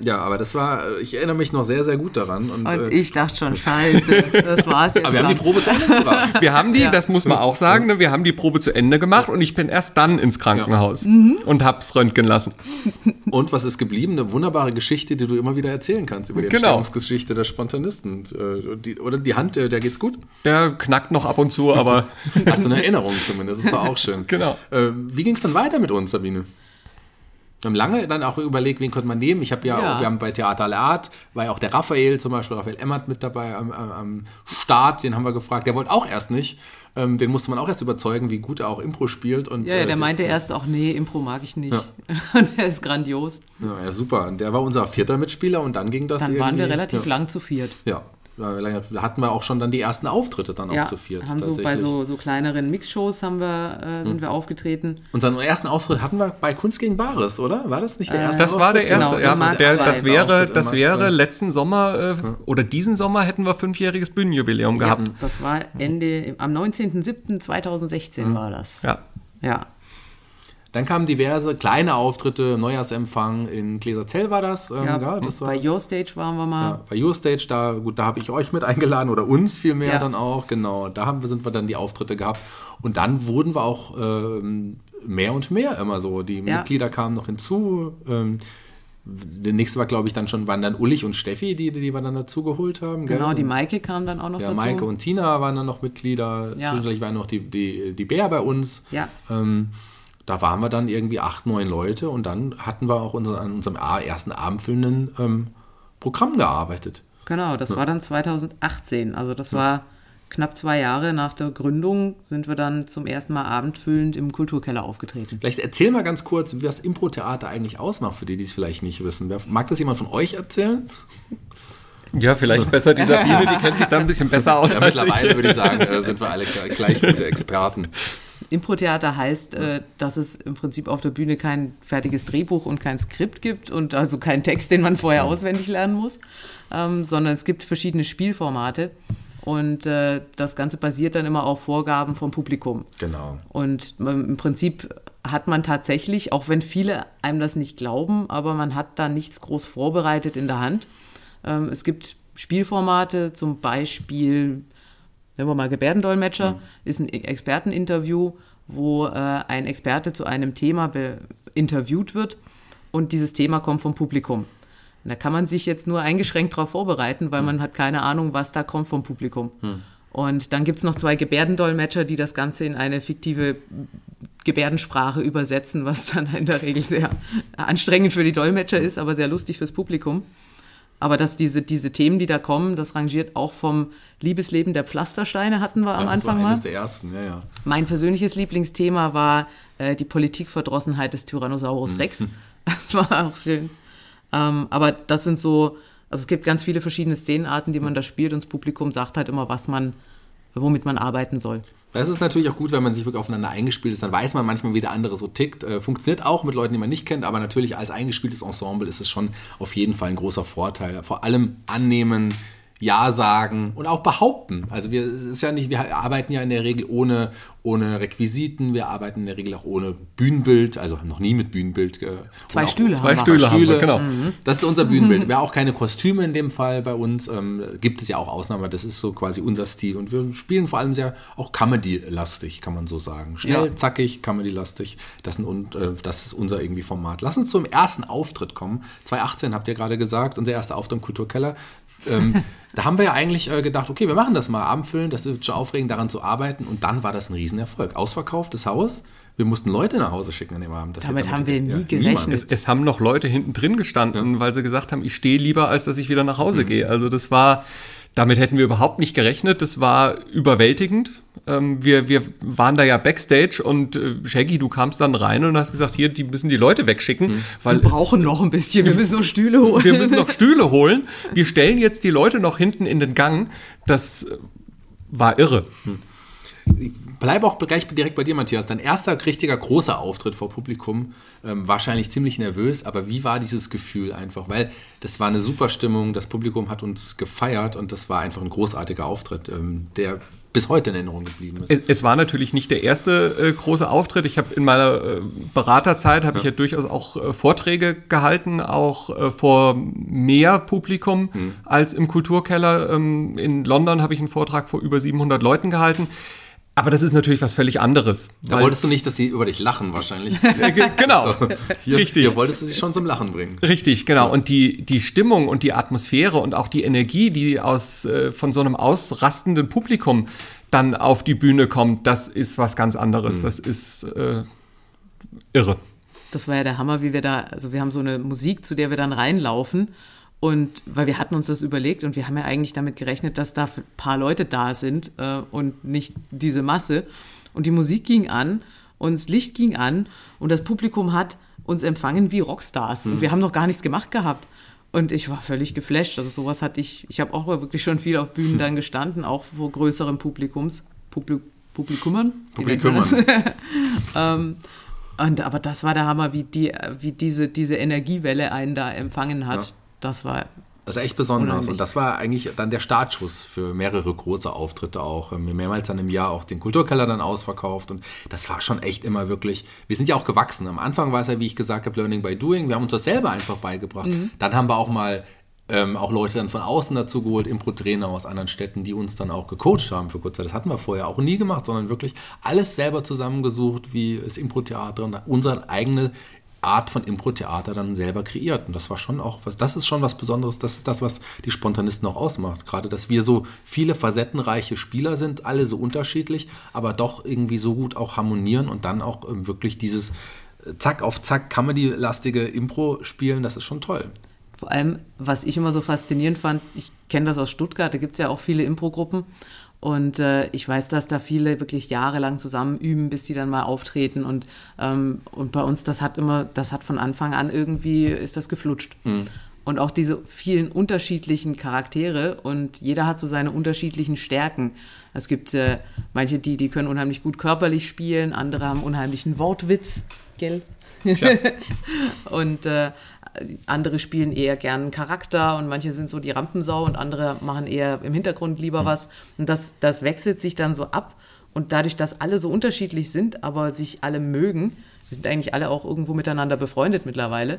Ja, aber das war, ich erinnere mich noch sehr, sehr gut daran. Und, Und äh, ich dachte schon, scheiße, das war's jetzt. aber wir haben die. Probe zu Ende gebracht. Wir haben die, Ja. das muss man auch sagen, ne, wir haben die Probe zu Ende gemacht und ich bin erst dann ins Krankenhaus Mhm. und hab's röntgen lassen. Und was ist geblieben? Eine wunderbare Geschichte, die du immer wieder erzählen kannst über die Genau. Entstehungsgeschichte der Spontanisten. Äh, Die, oder die Hand, äh, der geht's gut? Der knackt noch ab und zu, aber Hast du eine Erinnerung zumindest, ist doch auch schön. Genau. Äh, wie ging es dann weiter mit uns, Sabine? Wir haben lange dann auch überlegt, wen konnte man nehmen. Ich habe ja, Ja. Auch, wir haben bei Theater aller Art, war ja auch der Raphael zum Beispiel, Raphael Emmert mit dabei am, am, Start, den haben wir gefragt. Der wollte auch erst nicht. Ähm, den musste man auch erst überzeugen, wie gut er auch Impro spielt. Und, Ja, ja, äh, der meinte erst auch, nee, Impro mag ich nicht. Und er ist grandios. Ja, ja, super. Und der war unser vierter Mitspieler und dann ging das Dann waren wir relativ ja. lang zu viert. Ja, da hatten wir auch schon dann die ersten Auftritte dann auch Ja, zu viert. haben so bei so, so kleineren Mixshows haben wir, äh, sind wir aufgetreten. Unseren ersten Auftritt hatten wir bei Kunst gegen Bares, oder? War das nicht der erste das war der erste. Genau, ja, der, der das wäre, Auftritt das wäre letzten Sommer äh, oder diesen Sommer hätten wir fünfjähriges Bühnenjubiläum gehabt. Das war Ende, am 19.07.2016 war das. Ja. Ja. Dann kamen diverse kleine Auftritte, Neujahrsempfang in Gläserzell war das. Ähm, ja, ja, das war bei Your Stage waren wir mal. ja, bei Your Stage, da, gut, da habe ich euch mit eingeladen oder uns vielmehr Ja. dann auch, genau. Da haben wir, sind wir dann die Auftritte gehabt. Und dann wurden wir auch ähm, mehr und mehr immer so. Die Ja. Mitglieder kamen noch hinzu. Ähm, der nächste war, glaube ich, dann schon, waren dann Ullich und Steffi, die, die wir dann dazu geholt haben. gell? Genau, die Maike kam dann auch noch Ja, dazu. Maike und Tina waren dann noch Mitglieder. Ja. Zwischendurch war noch die, die, die Bär bei uns. Ja. Ähm, da waren wir dann irgendwie acht, neun Leute und dann hatten wir auch unser, an unserem ersten abendfüllenden ähm, Programm gearbeitet. Genau, das war dann 2018. Also das war knapp zwei Jahre nach der Gründung sind wir dann zum ersten Mal abendfüllend im Kulturkeller aufgetreten. Vielleicht erzähl mal ganz kurz, was Impro-Theater eigentlich ausmacht, für die, die es vielleicht nicht wissen. Wer, mag das jemand von euch erzählen? ja, vielleicht besser die Sabine, die kennt sich da ein bisschen besser aus Ja, als mittlerweile ich. würde ich sagen, äh, sind wir alle gleich gute Experten. Impro-Theater heißt, äh, dass es im Prinzip auf der Bühne kein fertiges Drehbuch und kein Skript gibt und also keinen Text, den man vorher auswendig lernen muss, ähm, sondern es gibt verschiedene Spielformate und äh, das Ganze basiert dann immer auf Vorgaben vom Publikum. Genau. Und ähm, im Prinzip hat man tatsächlich, auch wenn viele einem das nicht glauben, aber man hat da nichts groß vorbereitet in der Hand. Ähm, es gibt Spielformate, zum Beispiel, nehmen wir mal Gebärdendolmetscher, mhm. ist ein Experteninterview, wo äh, ein Experte zu einem Thema interviewt wird und dieses Thema kommt vom Publikum. Da kann man sich jetzt nur eingeschränkt darauf vorbereiten, weil mhm. man hat keine Ahnung, was da kommt vom Publikum. Mhm. Und dann gibt es noch zwei Gebärdendolmetscher, die das Ganze in eine fiktive Gebärdensprache übersetzen, was dann in der Regel sehr anstrengend für die Dolmetscher ist, aber sehr lustig fürs Publikum. Aber dass diese, diese Themen, die da kommen, das rangiert auch vom Liebesleben der Pflastersteine, hatten wir ja, am Anfang das war eines mal. der ersten, ja, ja. Mein persönliches Lieblingsthema war äh, die Politikverdrossenheit des Tyrannosaurus hm. Rex. Das war auch schön. Ähm, aber das sind so, also es gibt ganz viele verschiedene Szenenarten, die man da spielt und das Publikum sagt halt immer, was man, womit man arbeiten soll. Das ist natürlich auch gut, wenn man sich wirklich aufeinander eingespielt ist. Dann weiß man manchmal, wie der andere so tickt. Äh, funktioniert auch mit Leuten, die man nicht kennt, aber natürlich als eingespieltes Ensemble ist es schon auf jeden Fall ein großer Vorteil. Vor allem annehmen, ja sagen und auch behaupten. Also wir ist ja nicht, wir arbeiten ja in der Regel ohne, ohne Requisiten, wir arbeiten in der Regel auch ohne Bühnenbild, also noch nie mit Bühnenbild. Zwei Stühle, zwei haben Stühle, Stühle, haben wir, genau. Mhm. Das ist unser Bühnenbild. Wir auch keine Kostüme in dem Fall bei uns. Ähm, gibt es ja auch Ausnahmen, das ist so quasi unser Stil. Und wir spielen vor allem sehr auch Comedy-lastig, kann man so sagen. Schnell, ja. zackig, Comedy-lastig. Das, äh, das ist unser irgendwie Format. Lass uns zum ersten Auftritt kommen. 2018 habt ihr gerade gesagt, unser erster Auftritt im Kulturkeller. Ähm, da haben wir ja eigentlich äh, gedacht, okay, wir machen das mal, Abendfüllen, das wird schon aufregend, daran zu arbeiten. Und dann war das ein Riesenerfolg. Ausverkauftes Haus. Wir mussten Leute nach Hause schicken an dem Abend. Das damit, haben wir nie gerechnet. Es, es, haben noch Leute hinten drin gestanden, ja. weil sie gesagt haben, ich stehe lieber, als dass ich wieder nach Hause mhm. gehe. Also das war, damit hätten wir überhaupt nicht gerechnet. Das war überwältigend. Ähm, wir, wir waren da ja backstage und äh, Shaggy, du kamst dann rein und hast gesagt, hier, die müssen die Leute wegschicken. Mhm. Weil wir brauchen es, noch ein bisschen, wir müssen noch Stühle holen. Wir müssen noch Stühle holen. Wir stellen jetzt die Leute noch hinten in den Gang. Das war irre. Mhm bleibe auch gleich direkt bei dir, Matthias. Dein erster richtiger großer Auftritt vor Publikum, ähm, wahrscheinlich ziemlich nervös, aber wie war dieses Gefühl einfach? Weil das war eine super Stimmung, das Publikum hat uns gefeiert und das war einfach ein großartiger Auftritt, ähm, der bis heute in Erinnerung geblieben ist. Es, war natürlich nicht der erste äh, große Auftritt. Ich habe in meiner äh, Beraterzeit habe ja. ich ja durchaus auch äh, Vorträge gehalten, auch äh, vor mehr Publikum hm. als im Kulturkeller. Ähm, in London habe ich einen Vortrag vor über 700 Leuten gehalten. Aber das ist natürlich was völlig anderes. Da wolltest du nicht, dass sie über dich lachen, wahrscheinlich. genau. So, hier, Richtig. Hier wolltest du sie schon zum Lachen bringen. Richtig, genau. Und die, die Stimmung und die Atmosphäre und auch die Energie, die aus, äh, von so einem ausrastenden Publikum dann auf die Bühne kommt, das ist was ganz anderes. Mhm. Das ist äh, irre. Das war ja der Hammer, wie wir da, also wir haben so eine Musik, zu der wir dann reinlaufen und weil wir hatten uns das überlegt und wir haben ja eigentlich damit gerechnet, dass da ein paar Leute da sind äh, und nicht diese Masse. Und die Musik ging an und das Licht ging an und das Publikum hat uns empfangen wie Rockstars. Mhm. Und wir haben noch gar nichts gemacht gehabt. Und ich war völlig geflasht. Also sowas hatte ich, ich habe auch wirklich schon viel auf Bühnen dann gestanden, auch vor größerem Publikums, Publi Publikumern. Publikumern. ähm, und, aber das war der Hammer, wie, die, wie diese, diese Energiewelle einen da empfangen hat. Ja das war das ist echt besonders. Und das war eigentlich dann der Startschuss für mehrere große Auftritte auch. Ähm, mehrmals dann im Jahr auch den Kulturkeller dann ausverkauft. Und das war schon echt immer wirklich, wir sind ja auch gewachsen. Am Anfang war es ja, wie ich gesagt habe, Learning by Doing. Wir haben uns das selber einfach beigebracht. Mhm. Dann haben wir auch mal ähm, auch Leute dann von außen dazu geholt, Impro-Trainer aus anderen Städten, die uns dann auch gecoacht haben für kurze Zeit. Das hatten wir vorher auch nie gemacht, sondern wirklich alles selber zusammengesucht, wie es Impro-Theater und unsere eigene Art von Impro-Theater dann selber kreiert. Und das war schon auch, was, das ist schon was Besonderes, das ist das, was die Spontanisten auch ausmacht. Gerade, dass wir so viele facettenreiche Spieler sind, alle so unterschiedlich, aber doch irgendwie so gut auch harmonieren und dann auch ähm, wirklich dieses äh, Zack auf Zack Comedy-lastige Impro spielen, das ist schon toll. Vor allem, was ich immer so faszinierend fand, ich kenne das aus Stuttgart, da gibt es ja auch viele Impro-Gruppen und äh, ich weiß, dass da viele wirklich jahrelang zusammen üben, bis die dann mal auftreten. Und, ähm, und bei uns, das hat immer, das hat von Anfang an irgendwie, ist das geflutscht. Mhm. Und auch diese vielen unterschiedlichen Charaktere und jeder hat so seine unterschiedlichen Stärken. Es gibt äh, manche, die, die können unheimlich gut körperlich spielen, andere haben unheimlichen Wortwitz, gell? und äh, andere spielen eher gern Charakter und manche sind so die Rampensau und andere machen eher im Hintergrund lieber mhm. was. Und das, das wechselt sich dann so ab. Und dadurch, dass alle so unterschiedlich sind, aber sich alle mögen, wir sind eigentlich alle auch irgendwo miteinander befreundet mittlerweile.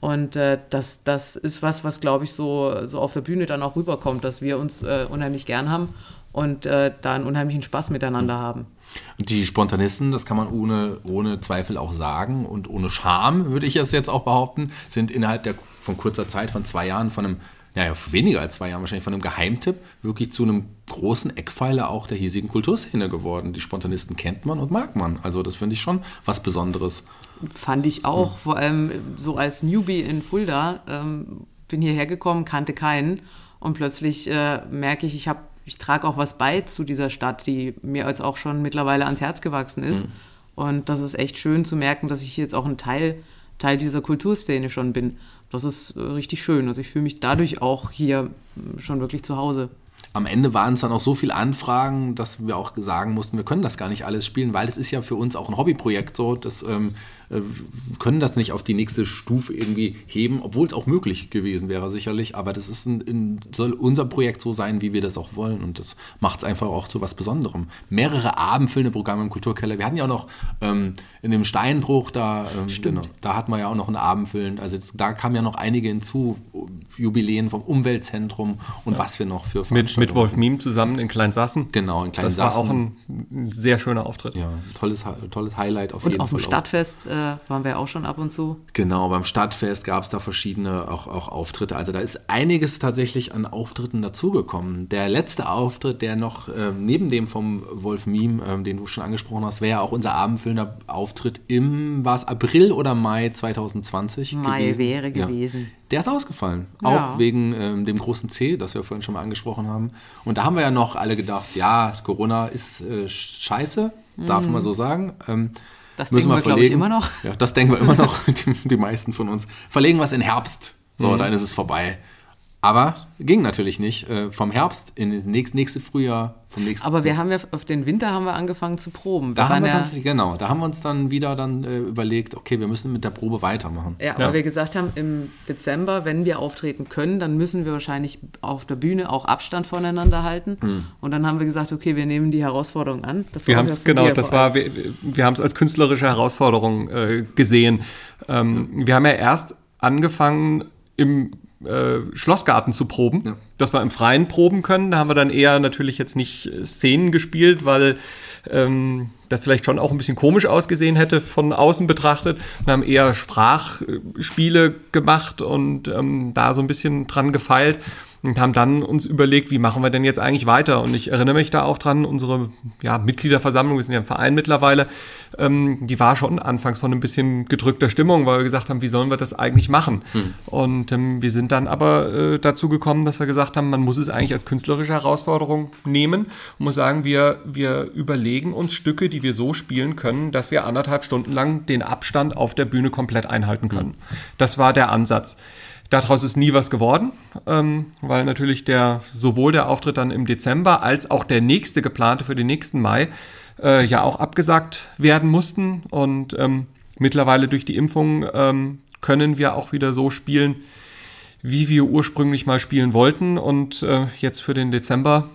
Und äh, das, das ist was, was, glaube ich, so, so auf der Bühne dann auch rüberkommt, dass wir uns äh, unheimlich gern haben und äh, da einen unheimlichen Spaß miteinander haben. Und die Spontanisten, das kann man ohne, ohne Zweifel auch sagen und ohne Scham, würde ich es jetzt auch behaupten, sind innerhalb der von kurzer Zeit, von zwei Jahren, von einem, naja, weniger als zwei Jahren wahrscheinlich, von einem Geheimtipp wirklich zu einem großen Eckpfeiler auch der hiesigen Kulturszene geworden. Die Spontanisten kennt man und mag man. Also das finde ich schon was Besonderes. Fand ich auch, hm. vor allem so als Newbie in Fulda, ähm, bin hierher gekommen, kannte keinen und plötzlich äh, merke ich, ich habe ich trage auch was bei zu dieser Stadt, die mir jetzt auch schon mittlerweile ans Herz gewachsen ist. Mhm. Und das ist echt schön zu merken, dass ich jetzt auch ein Teil, Teil dieser Kulturszene schon bin. Das ist äh, richtig schön. Also ich fühle mich dadurch auch hier äh, schon wirklich zu Hause. Am Ende waren es dann auch so viele Anfragen, dass wir auch sagen mussten, wir können das gar nicht alles spielen, weil es ist ja für uns auch ein Hobbyprojekt so. Das ähm, äh, können das nicht auf die nächste Stufe irgendwie heben, obwohl es auch möglich gewesen wäre sicherlich. Aber das ist ein, ein, soll unser Projekt so sein, wie wir das auch wollen. Und das macht es einfach auch zu was Besonderem. Mehrere abendfüllende Programme im Kulturkeller. Wir hatten ja auch noch ähm, in dem Steinbruch, da, ähm, genau, da hatten wir ja auch noch ein Abendfüllen. Also da kamen ja noch einige hinzu, Jubiläen vom Umweltzentrum und ja. was wir noch für Mit, mit Wolf Miem zusammen in Kleinsassen. Genau, in Kleinsassen. Das war auch ein sehr schöner Auftritt. Ja, tolles, tolles Highlight auf und jeden auf Fall. Und auf dem Stadtfest äh, waren wir auch schon ab und zu. Genau, beim Stadtfest gab es da verschiedene auch, auch Auftritte. Also da ist einiges tatsächlich an Auftritten dazugekommen. Der letzte Auftritt, der noch äh, neben dem vom Wolf Miem, äh, den du schon angesprochen hast, wäre ja auch unser abendfüllender Auftritt im, war es April oder Mai 2020 Mai gewesen? wäre gewesen. Ja. Der ist ausgefallen. Ja. Auch wegen ähm, dem großen C, das wir vorhin schon mal angesprochen haben. Und da haben wir ja noch alle gedacht, ja, Corona ist äh, scheiße, darf mhm. man so sagen. Ähm, das denken wir, wir glaube ich, immer noch. Ja, das denken wir immer noch, die, die meisten von uns. Verlegen wir es in Herbst. So, mhm. dann ist es vorbei. Aber ging natürlich nicht. Äh, vom Herbst in das nächste, nächste Frühjahr, vom nächsten. Aber wir haben ja auf den Winter haben wir angefangen zu proben. da haben wir ja, dann, genau, da haben wir uns dann wieder dann äh, überlegt, okay, wir müssen mit der Probe weitermachen. Ja, weil wir gesagt haben, im Dezember, wenn wir auftreten können, dann müssen wir wahrscheinlich auf der Bühne auch Abstand voneinander halten. Mhm. Und dann haben wir gesagt, okay, wir nehmen die Herausforderung an. Das wir haben es genau, das war, wir, wir haben es als künstlerische Herausforderung äh, gesehen. Ähm, mhm. Wir haben ja erst angefangen im äh, Schlossgarten zu proben, ja. dass wir im Freien proben können. Da haben wir dann eher natürlich jetzt nicht Szenen gespielt, weil ähm, das vielleicht schon auch ein bisschen komisch ausgesehen hätte von außen betrachtet. Wir haben eher Sprachspiele gemacht und ähm, da so ein bisschen dran gefeilt und haben dann uns überlegt, wie machen wir denn jetzt eigentlich weiter? Und ich erinnere mich da auch dran, unsere ja, Mitgliederversammlung, wir sind ja im Verein mittlerweile, ähm, die war schon anfangs von ein bisschen gedrückter Stimmung, weil wir gesagt haben, wie sollen wir das eigentlich machen? Hm. Und ähm, wir sind dann aber äh, dazu gekommen, dass wir gesagt haben, man muss es eigentlich als künstlerische Herausforderung nehmen und muss sagen, wir, wir überlegen uns Stücke, die wir so spielen können, dass wir anderthalb Stunden lang den Abstand auf der Bühne komplett einhalten können. Hm. Das war der Ansatz. Daraus ist nie was geworden, ähm, weil natürlich der sowohl der Auftritt dann im Dezember als auch der nächste geplante für den nächsten Mai äh, ja auch abgesagt werden mussten. Und ähm, mittlerweile durch die Impfung ähm, können wir auch wieder so spielen, wie wir ursprünglich mal spielen wollten. Und äh, jetzt für den Dezember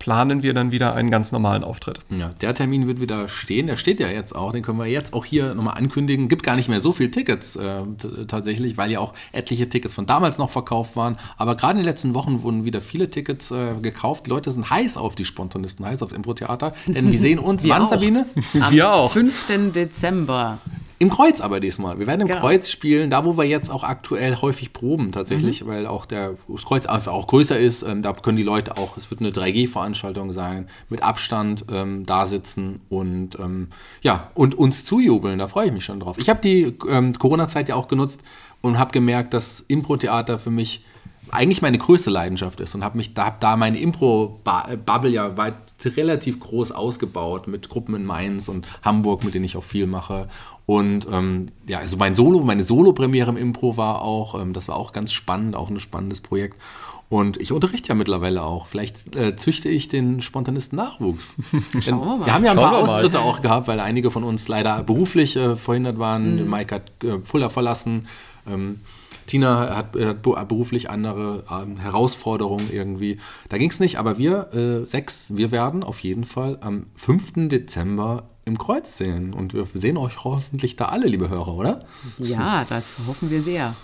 planen wir dann wieder einen ganz normalen Auftritt. Ja, der Termin wird wieder stehen. Der steht ja jetzt auch. Den können wir jetzt auch hier nochmal ankündigen. Gibt gar nicht mehr so viele Tickets äh, tatsächlich, weil ja auch etliche Tickets von damals noch verkauft waren. Aber gerade in den letzten Wochen wurden wieder viele Tickets äh, gekauft. Die Leute sind heiß auf die Spontanisten, heiß aufs Impro-Theater. Denn wir sehen uns, wann, Sabine? Am wir auch. 5. Dezember. Im Kreuz aber diesmal. Wir werden im genau. Kreuz spielen, da wo wir jetzt auch aktuell häufig proben tatsächlich, mhm. weil auch der, das Kreuz einfach auch größer ist. Ähm, da können die Leute auch, es wird eine 3G-Veranstaltung sein, mit Abstand ähm, da sitzen und ähm, ja, und uns zujubeln. Da freue ich mich schon drauf. Ich habe die ähm, Corona-Zeit ja auch genutzt und habe gemerkt, dass Impro-Theater für mich eigentlich meine größte Leidenschaft ist und habe mich da, hab da meine Impro-Bubble ja weit relativ groß ausgebaut mit Gruppen in Mainz und Hamburg, mit denen ich auch viel mache und ähm, ja, also mein Solo, meine Solo-Premiere im Impro war auch, ähm, das war auch ganz spannend, auch ein spannendes Projekt. Und ich unterrichte ja mittlerweile auch. Vielleicht äh, züchte ich den Spontanisten Nachwuchs. Schauen wir mal. Wir haben ja ein Schauen paar Austritte auch gehabt, weil einige von uns leider beruflich äh, verhindert waren. Mhm. Mike hat äh, Fuller verlassen. Ähm, Tina hat, hat beruflich andere ähm, Herausforderungen irgendwie. Da ging es nicht, aber wir äh, sechs, wir werden auf jeden Fall am 5. Dezember im Kreuz sehen. Und wir sehen euch hoffentlich da alle, liebe Hörer, oder? Ja, das hoffen wir sehr.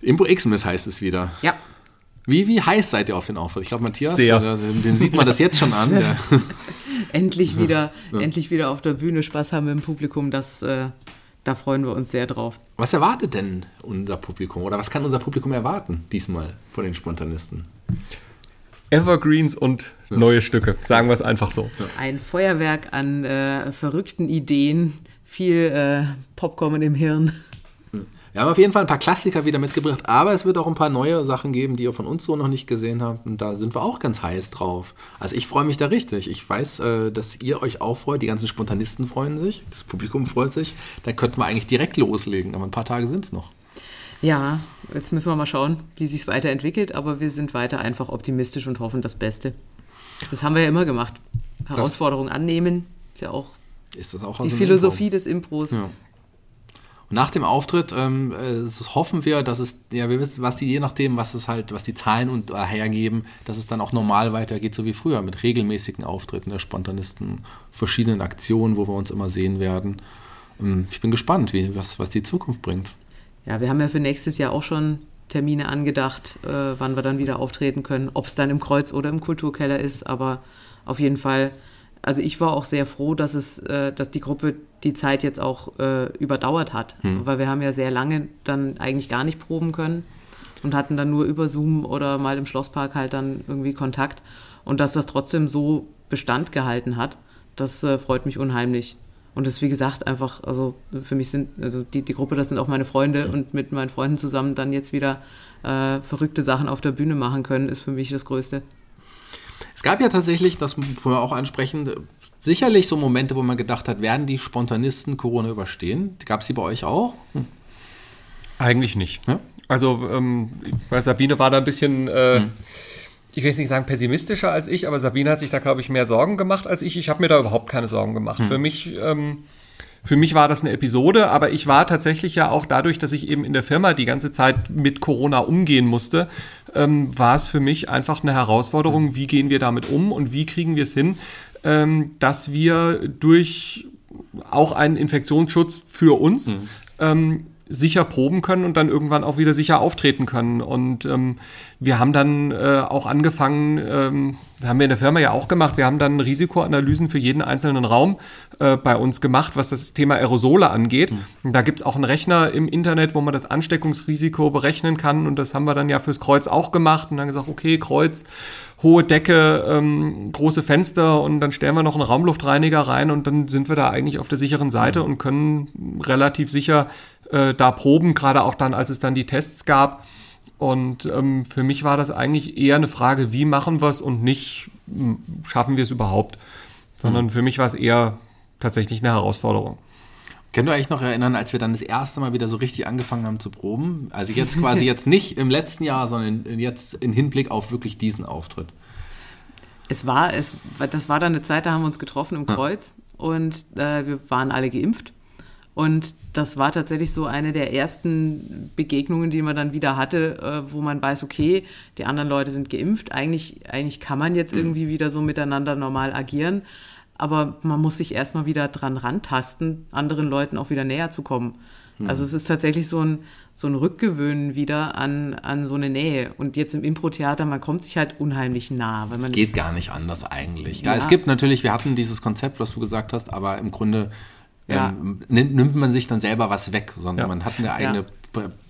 Impro Xmas heißt es wieder. Ja. Wie, wie heiß seid ihr auf den Auftritt? Ich glaube, Matthias, Sehr. äh, den, sieht man das jetzt schon an. Der, Endlich wieder, endlich wieder auf der Bühne Spaß haben im Publikum. Das, äh, da freuen wir uns sehr drauf. was erwartet denn unser Publikum? Oder was kann unser Publikum erwarten diesmal von den Spontanisten? Evergreens und neue Stücke, sagen wir es einfach so. Ein Feuerwerk an äh, verrückten Ideen, viel äh, Popcorn im Hirn. Wir haben auf jeden Fall ein paar Klassiker wieder mitgebracht, aber es wird auch ein paar neue Sachen geben, die ihr von uns so noch nicht gesehen habt. Und da sind wir auch ganz heiß drauf. Also ich freue mich da richtig. Ich weiß, äh, dass ihr euch auch freut. Die ganzen Spontanisten freuen sich. Das Publikum freut sich. Da könnten wir eigentlich direkt loslegen. Aber ein paar Tage sind es noch. Ja, jetzt müssen wir mal schauen, wie sich weiterentwickelt, aber wir sind weiter einfach optimistisch und hoffen das Beste. Das haben wir ja immer gemacht. Herausforderungen annehmen, ist ja auch Ist das auch die Philosophie des Impros. Ja. Und nach dem Auftritt ähm, äh, hoffen wir, dass es, ja, wir wissen, was die, je nachdem, was es halt, was die Zahlen und, äh, hergeben, dass es dann auch normal weitergeht, so wie früher, mit regelmäßigen Auftritten der Spontanisten, verschiedenen Aktionen, wo wir uns immer sehen werden. Ähm, ich bin gespannt, wie, was, was die Zukunft bringt. Ja, wir haben ja für nächstes Jahr auch schon Termine angedacht, äh, wann wir dann wieder auftreten können, ob es dann im Kreuz oder im Kulturkeller ist, aber auf jeden Fall, also ich war auch sehr froh, dass es, äh, dass die Gruppe die Zeit jetzt auch äh, überdauert hat, weil wir haben ja sehr lange dann eigentlich gar nicht proben können und hatten dann nur über Zoom oder mal im Schlosspark halt dann irgendwie Kontakt. Und dass das trotzdem so Bestand gehalten hat, das äh, freut mich unheimlich. Und das, wie gesagt, einfach, also für mich sind, also die, die Gruppe, das sind auch meine Freunde und mit meinen Freunden zusammen dann jetzt wieder äh, verrückte Sachen auf der Bühne machen können, ist für mich das Größte. Es gab ja tatsächlich, das wollen wir auch ansprechen, sicherlich so Momente, wo man gedacht hat, werden die Spontanisten Corona überstehen? Gab es die bei euch auch? Eigentlich nicht. Ja? Also, ähm, weil Sabine war da ein bisschen, äh, ich will jetzt nicht sagen pessimistischer als ich, aber Sabine hat sich da, glaube ich, mehr Sorgen gemacht als ich. Ich habe mir da überhaupt keine Sorgen gemacht. Für mich. Ähm, für mich war das eine Episode, aber ich war tatsächlich ja auch dadurch, dass ich eben in der Firma die ganze Zeit mit Corona umgehen musste, ähm, war es für mich einfach eine Herausforderung, wie gehen wir damit um und wie kriegen wir es hin, ähm, dass wir durch auch einen Infektionsschutz für uns ähm, sicher proben können und dann irgendwann auch wieder sicher auftreten können. Und ähm, wir haben dann äh, auch angefangen, ähm, haben wir in der Firma ja auch gemacht, wir haben dann Risikoanalysen für jeden einzelnen Raum äh, bei uns gemacht, was das Thema Aerosole angeht. Und da gibt's auch einen Rechner im Internet, wo man das Ansteckungsrisiko berechnen kann. Und das haben wir dann ja fürs Kreuz auch gemacht und dann gesagt, okay, Kreuz, hohe Decke, ähm, große Fenster und dann stellen wir noch einen Raumluftreiniger rein und dann sind wir da eigentlich auf der sicheren Seite und können relativ sicher äh, da proben, gerade auch dann, als es dann die Tests gab. Und ähm, für mich war das eigentlich eher eine Frage, wie machen wir es und nicht, m, schaffen wir es überhaupt. Sondern für mich war es eher tatsächlich eine Herausforderung. Könnt ihr euch noch erinnern, als wir dann das erste Mal wieder so richtig angefangen haben zu proben? Also jetzt quasi jetzt nicht im letzten Jahr, sondern jetzt in Hinblick auf wirklich diesen Auftritt. Es war, es, das war dann eine Zeit, da haben wir uns getroffen im Kreuz und äh, wir waren alle geimpft. Und das war tatsächlich so eine der ersten Begegnungen, die man dann wieder hatte, äh, wo man weiß, okay, die anderen Leute sind geimpft. Eigentlich, eigentlich kann man jetzt irgendwie wieder so miteinander normal agieren. Aber man muss sich erstmal wieder dran rantasten, anderen Leuten auch wieder näher zu kommen. Also es ist tatsächlich so ein, so ein Rückgewöhnen wieder an, an so eine Nähe. Und jetzt im Impro-Theater, man kommt sich halt unheimlich nah. Weil man, Geht gar nicht anders eigentlich. Ja, Ja. es gibt natürlich, wir hatten dieses Konzept, was du gesagt hast, aber im Grunde Ja. ähm, nimmt, man sich dann selber was weg, sondern Ja. man hat eine eigene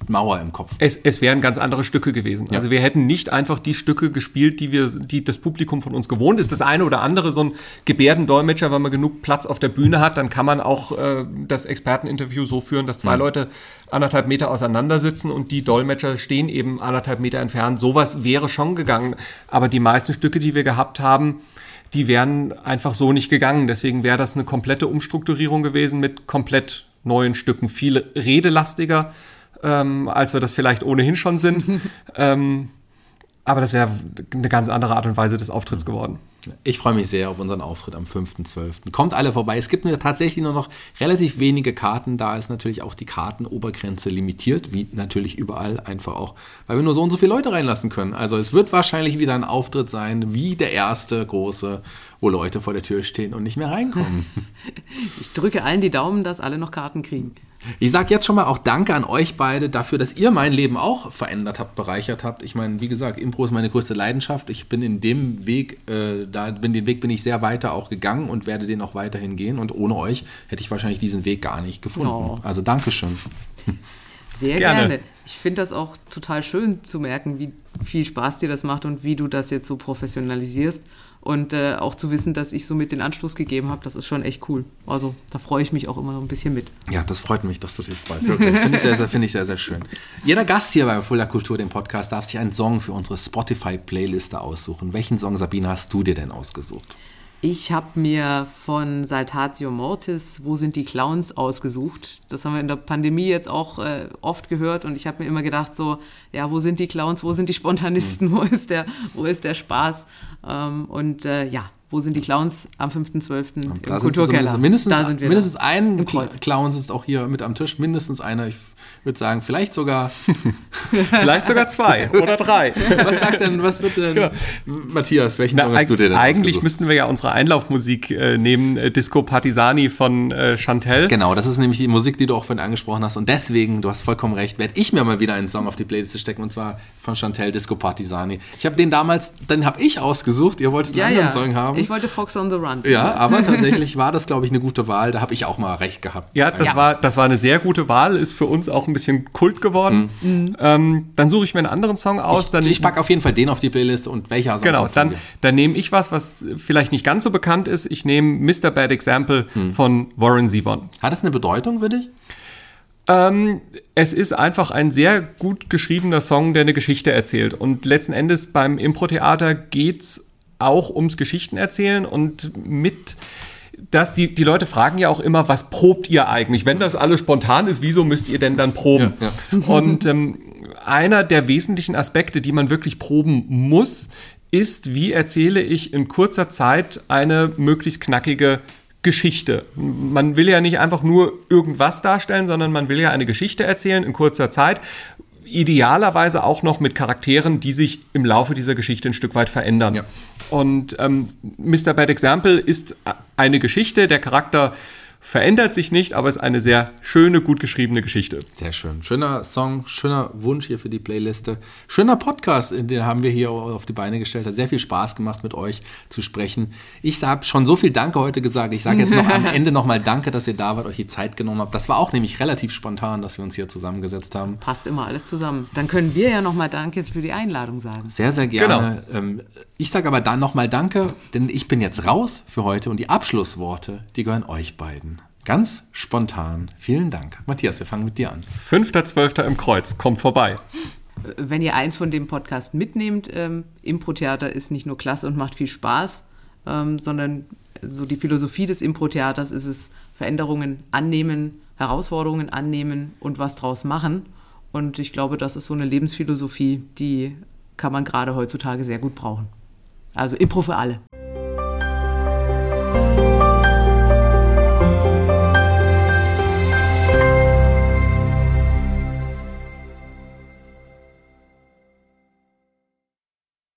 Mauer im Kopf. Es, es wären ganz andere Stücke gewesen. Also wir hätten nicht einfach die Stücke gespielt, die wir, die das Publikum von uns gewohnt ist. Das eine oder andere, so ein Gebärdendolmetscher, wenn man genug Platz auf der Bühne hat, dann kann man auch äh, das Experteninterview so führen, dass zwei Leute anderthalb Meter auseinandersitzen und die Dolmetscher stehen eben anderthalb Meter entfernt. Sowas wäre schon gegangen. Aber die meisten Stücke, die wir gehabt haben, die wären einfach so nicht gegangen. Deswegen wäre das eine komplette Umstrukturierung gewesen mit komplett neuen Stücken. Viel redelastiger, ähm, als wir das vielleicht ohnehin schon sind. ähm, aber das wäre eine ganz andere Art und Weise des Auftritts geworden. Ich freue mich sehr auf unseren Auftritt am 5.12. Kommt alle vorbei. Es gibt tatsächlich nur noch relativ wenige Karten. Da ist natürlich auch die Kartenobergrenze limitiert, wie natürlich überall, einfach auch, weil wir nur so und so viele Leute reinlassen können. Also es wird wahrscheinlich wieder ein Auftritt sein, wie der erste große, wo Leute vor der Tür stehen und nicht mehr reinkommen. ich drücke allen die Daumen, dass alle noch Karten kriegen. Ich sage jetzt schon mal auch Danke an euch beide dafür, dass ihr mein Leben auch verändert habt, bereichert habt. Ich meine, wie gesagt, Impro ist meine größte Leidenschaft. Ich bin in dem Weg, äh, da bin den Weg bin ich sehr weiter auch gegangen und werde den auch weiterhin gehen. Und ohne euch hätte ich wahrscheinlich diesen Weg gar nicht gefunden. Oh. Also Dankeschön. Sehr gerne. gerne. Ich finde das auch total schön zu merken, wie viel Spaß dir das macht und wie du das jetzt so professionalisierst. Und äh, auch zu wissen, dass ich so mit den Anschluss gegeben habe, das ist schon echt cool. Also da freue ich mich auch immer noch ein bisschen mit. Ja, das freut mich, dass du dich freust. Finde ich, sehr, sehr, find ich sehr, sehr schön. Jeder Gast hier bei Fuller Kultur, dem Podcast, darf sich einen Song für unsere Spotify-Playliste aussuchen. Welchen Song, Sabine, hast du dir denn ausgesucht? Ich habe mir von Saltatio Mortis Wo sind die Clowns ausgesucht. Das haben wir in der Pandemie jetzt auch äh, oft gehört und ich habe mir immer gedacht so, ja, wo sind die Clowns, wo sind die Spontanisten, mhm. wo ist der, wo ist der Spaß? Ähm, und äh, ja, wo sind die Clowns am 5.12. im Kulturkeller? Mindestens, da sind wir mindestens ein Clown sitzt auch hier mit am Tisch, mindestens einer. Ich würde sagen, vielleicht sogar. vielleicht sogar zwei oder drei. Was sagt denn, was wird denn, genau. Matthias, welchen Na, hast du dir denn Eigentlich müssten wir ja unsere Einlaufmusik äh, nehmen, äh, Disco Partisani von äh, Chantel. Genau, das ist nämlich die Musik, die du auch vorhin angesprochen hast. Und deswegen, du hast vollkommen recht, werde ich mir mal wieder einen Song auf die Playliste stecken und zwar von Chantel Disco Partisani. Ich habe den damals, den habe ich ausgesucht. Ihr wolltet einen ja, anderen ja. Song haben. Ich wollte Fox on the Run. Ja, aber tatsächlich war das, glaube ich, eine gute Wahl. Da habe ich auch mal recht gehabt. Ja, das, ja. War, das war eine sehr gute Wahl. Ist für uns auch ein bisschen Kult geworden. Mhm. Ähm, dann suche ich mir einen anderen Song aus. Ich, dann, ich packe auf jeden Fall den auf die Playlist und welcher Song? Genau, dann, dann nehme ich was, was vielleicht nicht ganz so bekannt ist. Ich nehme Mr. Bad Example mhm. von Warren Zevon. Hat das eine Bedeutung für dich? Ähm, es ist einfach ein sehr gut geschriebener Song, der eine Geschichte erzählt. Und letzten Endes beim Impro-Theater geht es auch ums Geschichten erzählen und mit dass die, die Leute fragen ja auch immer, was probt ihr eigentlich? Wenn das alles spontan ist, wieso müsst ihr denn dann proben? Ja, ja. Und ähm, einer der wesentlichen Aspekte, die man wirklich proben muss, ist, wie erzähle ich in kurzer Zeit eine möglichst knackige Geschichte. Man will ja nicht einfach nur irgendwas darstellen, sondern man will ja eine Geschichte erzählen in kurzer Zeit. Idealerweise auch noch mit Charakteren, die sich im Laufe dieser Geschichte ein Stück weit verändern. Ja. Und ähm, Mr. Bad Example ist eine Geschichte, der Charakter verändert sich nicht, aber ist eine sehr schöne, gut geschriebene Geschichte. Sehr schön. Schöner Song, schöner Wunsch hier für die Playliste. Schöner Podcast, den haben wir hier auf die Beine gestellt. Hat sehr viel Spaß gemacht, mit euch zu sprechen. Ich habe schon so viel Danke heute gesagt. Ich sage jetzt noch am Ende nochmal Danke, dass ihr da wart, euch die Zeit genommen habt. Das war auch nämlich relativ spontan, dass wir uns hier zusammengesetzt haben. Passt immer alles zusammen. Dann können wir ja nochmal Danke für die Einladung sagen. Sehr, sehr gerne. Genau. Ähm, ich sage aber dann nochmal Danke, denn ich bin jetzt raus für heute und die Abschlussworte, die gehören euch beiden. Ganz spontan. Vielen Dank. Matthias, wir fangen mit dir an. 5.12. im Kreuz, kommt vorbei. Wenn ihr eins von dem Podcast mitnehmt, ähm, Impro-Theater ist nicht nur klasse und macht viel Spaß, ähm, sondern so die Philosophie des Impro-Theaters ist es, Veränderungen annehmen, Herausforderungen annehmen und was draus machen. Und ich glaube, das ist so eine Lebensphilosophie, die kann man gerade heutzutage sehr gut brauchen. Also Impro für alle.